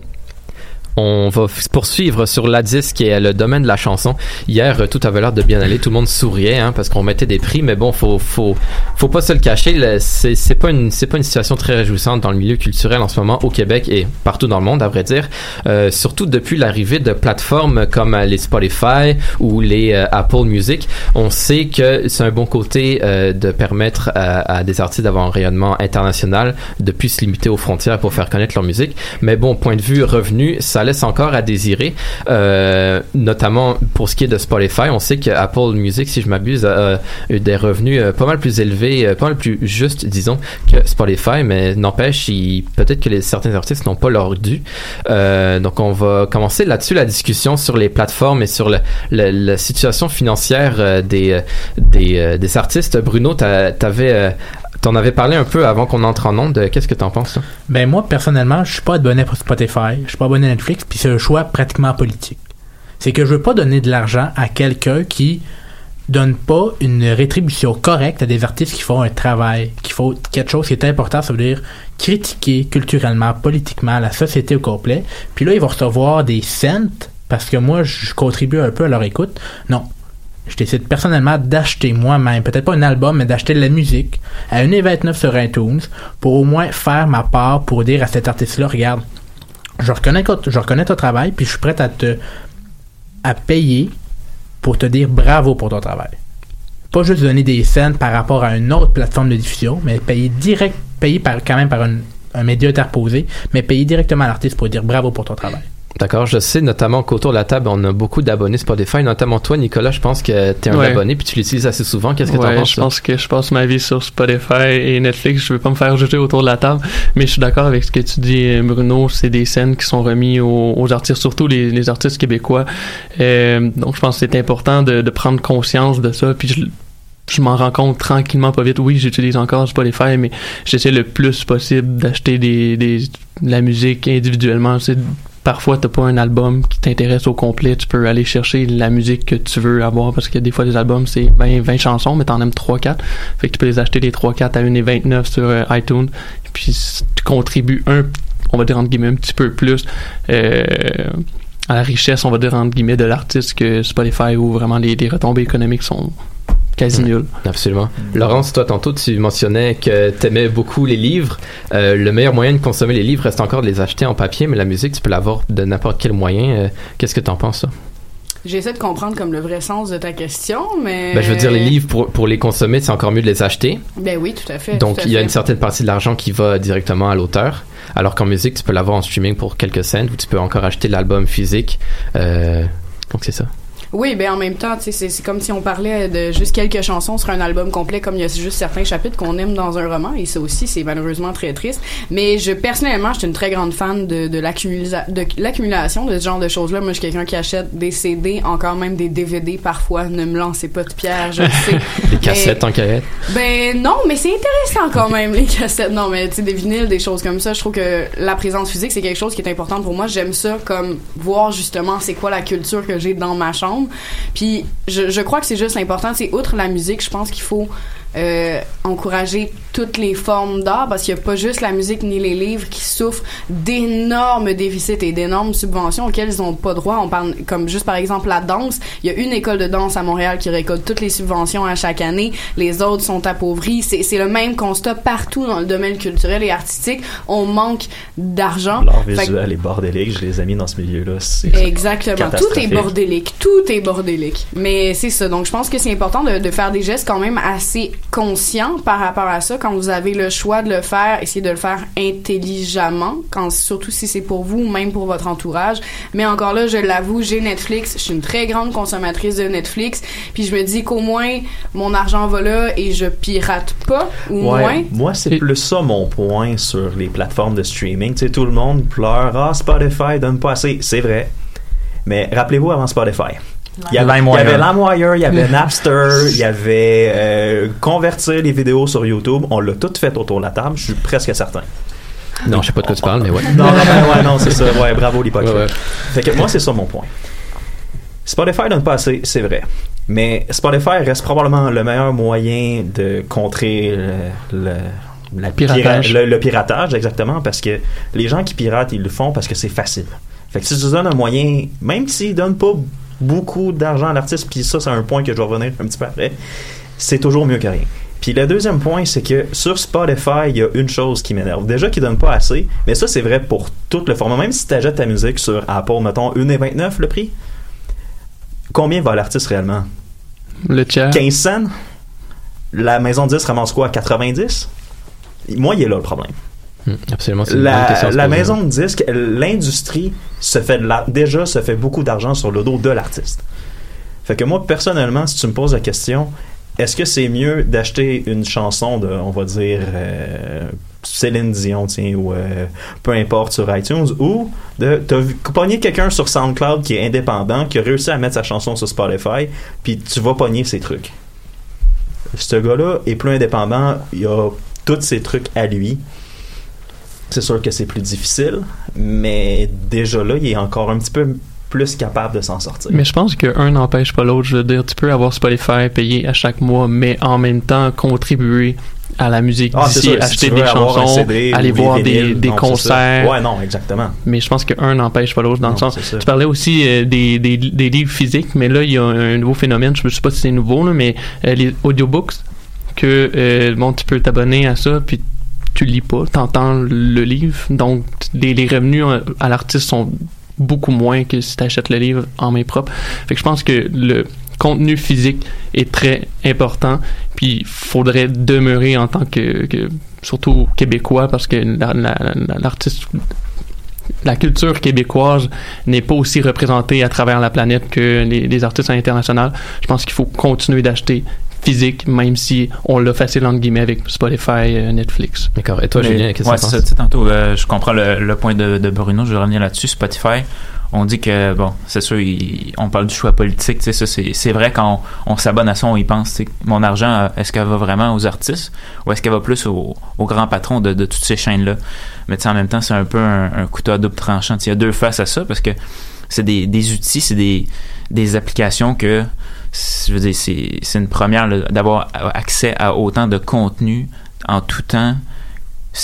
D: On va poursuivre sur la disque qui est le domaine de la chanson. Hier, euh, tout avait l'air de bien aller. Tout le monde souriait hein, parce qu'on mettait des prix, mais bon, faut faut faut pas se le cacher. C'est pas une c'est pas une situation très réjouissante dans le milieu culturel en ce moment au Québec et partout dans le monde, à vrai dire. Euh, surtout depuis l'arrivée de plateformes comme euh, les Spotify ou les Apple Music. On sait que c'est un bon côté de permettre à, à des artistes d'avoir un rayonnement international, de plus se limiter aux frontières pour faire connaître leur musique. Mais bon, point de vue revenu, ça laisse encore à désirer, euh, notamment pour ce qui est de Spotify. On sait que Apple Music, si je m'abuse, a eu des revenus euh, pas mal plus élevés, euh, pas mal plus justes, disons, que Spotify, mais n'empêche, peut-être que les, certains artistes n'ont pas leur dû. Donc, on va commencer là-dessus la discussion sur les plateformes et sur la situation financière des, des, artistes. Bruno, t'a- t'avais... T'en avais parlé un peu avant qu'on entre en onde. Qu'est-ce que t'en penses?
F: Ben moi, personnellement, je suis pas abonné à Spotify, je suis pas abonné à Netflix, puis c'est un choix pratiquement politique. C'est que je veux pas donner de l'argent à quelqu'un qui donne pas une rétribution correcte à des artistes qui font un travail, qui font quelque chose qui est important, ça veut dire critiquer culturellement, politiquement la société au complet. Puis là, ils vont recevoir des cents parce que moi, je contribue un peu à leur écoute. Non. Je décide personnellement d'acheter moi-même, peut-être pas un album, mais d'acheter de la musique à 1,29 sur iTunes pour au moins faire ma part pour dire à cet artiste-là, regarde, je reconnais, ton travail, puis je suis prêt à te à payer pour te dire bravo pour ton travail. Pas juste donner des scènes par rapport à une autre plateforme de diffusion, mais payer direct, payer par, quand même par un média interposé, mais payer directement à l'artiste pour dire bravo pour ton travail.
D: D'accord, je sais notamment qu'autour de la table, on a beaucoup d'abonnés Spotify, notamment toi, Nicolas, je pense que tu es un
E: Ouais.
D: abonné puis tu l'utilises assez souvent. Qu'est-ce que tu
E: ouais,
D: en penses?
E: je pense que je passe ma vie sur Spotify et Netflix. Je veux pas me faire juger autour de la table, mais je suis d'accord avec ce que tu dis, Bruno. C'est des scènes qui sont remis aux, aux artistes, surtout les, les artistes québécois. Euh, donc, je pense que c'est important de, de prendre conscience de ça. Puis je, je m'en rends compte tranquillement, pas vite. Oui, j'utilise encore Spotify, mais j'essaie le plus possible d'acheter des, des, de la musique individuellement. C'est parfois t'as pas un album qui t'intéresse au complet, tu peux aller chercher la musique que tu veux avoir parce que des fois des albums c'est 20, 20 chansons mais t'en aimes 3 4. Fait que tu peux les acheter les 3 4 à 1,29 sur euh, iTunes puis tu contribues un on va dire entre guillemets un petit peu plus euh, à la richesse on va dire entre guillemets de l'artiste que Spotify où vraiment les, les retombées économiques sont quasi nulles.
D: Absolument. Laurence, toi, tantôt, tu mentionnais que tu aimais beaucoup les livres. Euh, le meilleur moyen de consommer les livres reste encore de les acheter en papier, mais la musique, tu peux l'avoir de n'importe quel moyen. Euh, Qu'est-ce que tu en penses, ça?
M: J'essaie de comprendre comme le vrai sens de ta question, mais.
D: Ben, je veux dire, les livres, pour, pour les consommer, c'est encore mieux de les acheter.
M: Ben oui, tout à fait.
D: Donc,
M: à
D: il y a
M: fait.
D: une certaine partie de l'argent qui va directement à l'auteur. Alors qu'en musique, tu peux l'avoir en streaming pour quelques cents ou tu peux encore acheter l'album physique. Euh, donc, c'est ça.
M: Oui, ben en même temps, c'est- comme si on parlait de juste quelques chansons sur un album complet, comme il y a juste certains chapitres qu'on aime dans un roman, et ça aussi, c'est malheureusement très triste. Mais je, personnellement, je suis une très grande fan de, de l'accumula- de l'accumulation de ce genre de choses-là. Moi, je suis quelqu'un qui achète des CD, encore même des DVD parfois. Ne me lancez pas de pierre, je le sais.
D: Des cassettes en cahier.
M: Ben non, mais c'est intéressant quand même les cassettes. Non, mais tu sais des vinyles, des choses comme ça. Je trouve que la présence physique c'est quelque chose qui est important pour moi. J'aime ça comme voir justement c'est quoi la culture que j'ai dans ma chambre. Puis je, je crois que c'est juste important. C'est outre la musique, je pense qu'il faut euh, encourager toutes les formes d'art parce qu'il n'y a pas juste la musique ni les livres qui souffrent d'énormes déficits et d'énormes subventions auxquelles ils n'ont pas droit. On parle comme juste par exemple la danse. Il y a une école de danse à Montréal qui récolte toutes les subventions à chaque année. Les autres sont appauvris. C'est le même constat partout dans le domaine culturel et artistique. On manque d'argent.
I: L'art
M: Fait que-
I: visuel et bordélique, je les ai mis dans ce milieu-là.
M: Exactement. Tout est bordélique. Tout est bordélique. Mais c'est ça. Donc, je pense que c'est important de, de faire des gestes quand même assez conscients par rapport à ça. Quand vous avez le choix de le faire, essayez de le faire intelligemment, quand, surtout si c'est pour vous ou même pour votre entourage. Mais encore là, je l'avoue, j'ai Netflix. Je suis une très grande consommatrice de Netflix. Puis je me dis qu'au moins, mon argent va là et je pirate pas, ou
I: Ouais,
M: moins.
I: Moi, c'est plus ça mon point sur les plateformes de streaming. Tu sais, tout le monde pleure. Ah, Spotify donne pas assez. C'est vrai. Mais rappelez-vous avant Spotify. Il y avait, il y
L: LimeWire.
I: avait LimeWire, il y avait Napster, il y avait euh, convertir les vidéos sur YouTube. On l'a tout fait autour de la table, je suis presque certain.
D: Non, je sais pas de quoi tu parles, mais ouais.
I: Non, non, ben ouais, non, c'est ça. Ouais, bravo l'hypocrite.
D: Ouais, ouais.
I: Fait que moi, c'est ça mon point. Spotify donne pas assez, c'est vrai. Mais Spotify reste probablement le meilleur moyen de contrer le, le- la
E: Piratage.
I: pira- le, le piratage, exactement, parce que les gens qui piratent, ils le font parce que c'est facile. Fait que si tu donnes un moyen, même s'ils donnent pas beaucoup d'argent à l'artiste, puis ça, c'est un point que je vais revenir un petit peu après, c'est toujours mieux que rien. Puis le deuxième point, c'est que sur Spotify, il y a une chose qui m'énerve. Déjà qu'ils donnent pas assez, mais ça, c'est vrai pour tout le format. Même si tu achètes ta musique sur Apple, mettons 1,29 le prix, combien va l'artiste réellement?
E: Le tiers.
I: 15 cents? La maison de 10 ramasse quoi? 90? Moi, il est là le problème.
D: Hmm, Absolument,
I: La, maison de disques, l'industrie se fait de la- déjà se fait beaucoup d'argent sur le dos de l'artiste. Fait que moi, personnellement, si tu me poses la question, est-ce que c'est mieux d'acheter une chanson de, on va dire, euh, Céline Dion, tiens, ou euh, peu importe sur iTunes, ou de t'as pogner quelqu'un sur SoundCloud qui est indépendant, qui a réussi à mettre sa chanson sur Spotify, puis tu vas pogner ses trucs? Ce gars-là est plus indépendant, il a tous ses trucs à lui. C'est sûr que c'est plus difficile, mais déjà là, il est encore un petit peu plus capable de s'en sortir.
E: Mais je pense qu'un n'empêche pas l'autre. Je veux dire, tu peux avoir Spotify payé à chaque mois, mais en même temps contribuer à la musique
I: Ah,
E: d'ici,
I: si
E: acheter des chansons,
I: CD
E: aller
I: des
E: voir des,
I: non,
E: concerts.
I: Ouais, non, exactement.
E: Mais je pense qu'un n'empêche pas l'autre dans
I: Non,
E: le sens. Tu parlais aussi euh, des, des, des livres physiques, mais là, il y a un, nouveau phénomène. Je ne sais pas si c'est nouveau, là, mais euh, les audiobooks, que euh, bon, tu peux t'abonner à ça, puis tu lis pas, tu entends le livre. Donc, les, revenus euh, à l'artiste sont beaucoup moins que si tu achètes le livre en main propre. Fait que je pense que le contenu physique est très important, puis il faudrait demeurer en tant que, surtout québécois, parce que la- la- la- l'artiste la culture québécoise n'est pas aussi représentée à travers la planète que les, les artistes internationaux. Je pense qu'il faut continuer d'acheter physique, même si on l'a facile entre guillemets avec Spotify, euh, Netflix.
D: D'accord. Et toi,
L: Mais-
D: Julien, qu'est-ce que
L: ouais,
D: tu penses?
L: tu sais, tantôt, euh, je comprends le, le point de, de Bruno, je vais revenir là-dessus. Spotify, on dit que, bon, c'est sûr, il- on parle du choix politique, tu sais, ça, c'est, vrai quand on, on s'abonne à ça, on y pense, tu sais, mon argent, euh, est-ce qu'elle va vraiment aux artistes ou est-ce qu'elle va plus aux, aux grands patrons de, de toutes ces chaînes-là? Mais tu sais, en même temps, c'est un peu un, un couteau à double tranchant. Tu sais, Il y a deux faces à ça parce que c'est des, des outils, c'est des, des applications que, je veux dire, c'est, c'est une première d'avoir accès à autant de contenu en tout temps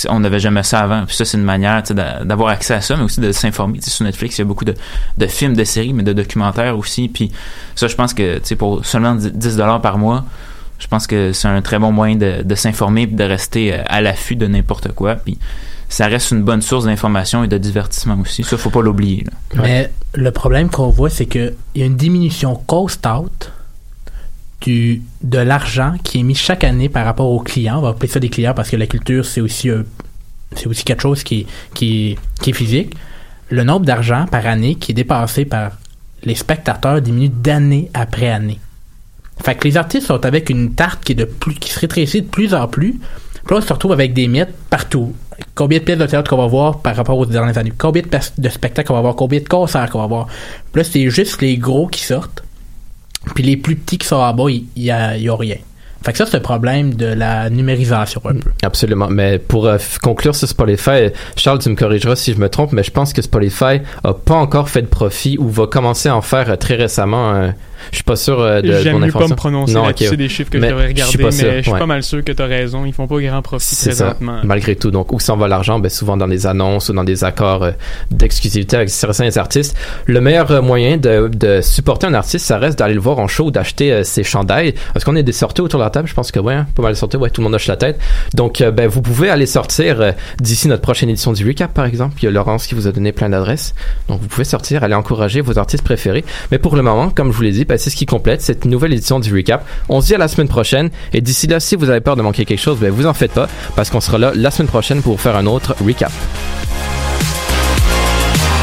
L: on n'avait jamais ça avant. Puis ça, c'est une manière d'avoir accès à ça, mais aussi de s'informer. Tu sais, Sur Netflix, il y a beaucoup de, de films, de séries, mais de documentaires aussi. Puis ça, je pense que tu sais, pour seulement 10 dollars par mois, je pense que c'est un très bon moyen de, de s'informer et de rester euh, à l'affût de n'importe quoi. Puis ça reste une bonne source d'information et de divertissement aussi. Ça, faut pas l'oublier.
F: Mais le problème qu'on voit, c'est qu'il y a une diminution cost-out du, de l'argent qui est mis chaque année par rapport aux clients. On va appeler ça des clients parce que la culture, c'est aussi, euh, c'est aussi quelque chose qui qui, qui est physique. Le nombre d'argent par année qui est dépassé par les spectateurs diminuent d'année après année. Fait que les artistes sont avec une tarte qui est de plus, qui se rétrécit de plus en plus. Puis là, on se retrouve avec des mythes partout. Combien de pièces de théâtre qu'on va voir par rapport aux dernières années? Combien de, de spectacles qu'on va voir? Combien de concerts qu'on va voir? Puis là, c'est juste les gros qui sortent. Puis les plus petits qui sont en bas, il y, a, a rien. Fait que ça, c'est le problème de la numérisation un peu.
D: Absolument. Mais pour euh, conclure sur Spotify, Charles, tu me corrigeras si je me trompe, mais je pense que Spotify a pas encore fait de profit ou va commencer à en faire euh, très récemment. Je suis pas sûr euh, de, de mon
K: mieux pas me prononcer
D: Non,
K: là-dessus,
D: ok.
K: c'est des chiffres que
D: Mais
K: je devrais
D: je
K: regarder,
D: suis pas
K: mais
D: sûr,
K: je suis
D: ouais.
K: pas mal sûr que tu as raison. Ils font pas grand profit
D: C'est ça,
K: présentement.
D: malgré tout. Donc, où s'en va l'argent? Ben, souvent dans des annonces ou dans des accords euh, d'exclusivité avec certains artistes. Le meilleur euh, moyen de, de supporter un artiste, ça reste d'aller le voir en show ou d'acheter ses chandails. Est-ce qu'on est des sorties autour de la table? Je pense que ouais, hein, pas mal de sorties. Ouais, tout le monde hoche la tête. Donc, ben, vous pouvez aller sortir d'ici notre prochaine édition du Recap, par exemple. Il y a Laurence qui vous a donné plein d'adresses. Donc, vous pouvez sortir, aller encourager vos artistes préférés. Mais pour le moment, comme je vous l'ai dit, ben, c'est ce qui complète cette nouvelle édition du Recap. On se dit à la semaine prochaine. Et d'ici là, si vous avez peur de manquer quelque chose, ben, vous en faites pas, parce qu'on sera là la semaine prochaine pour faire un autre Recap.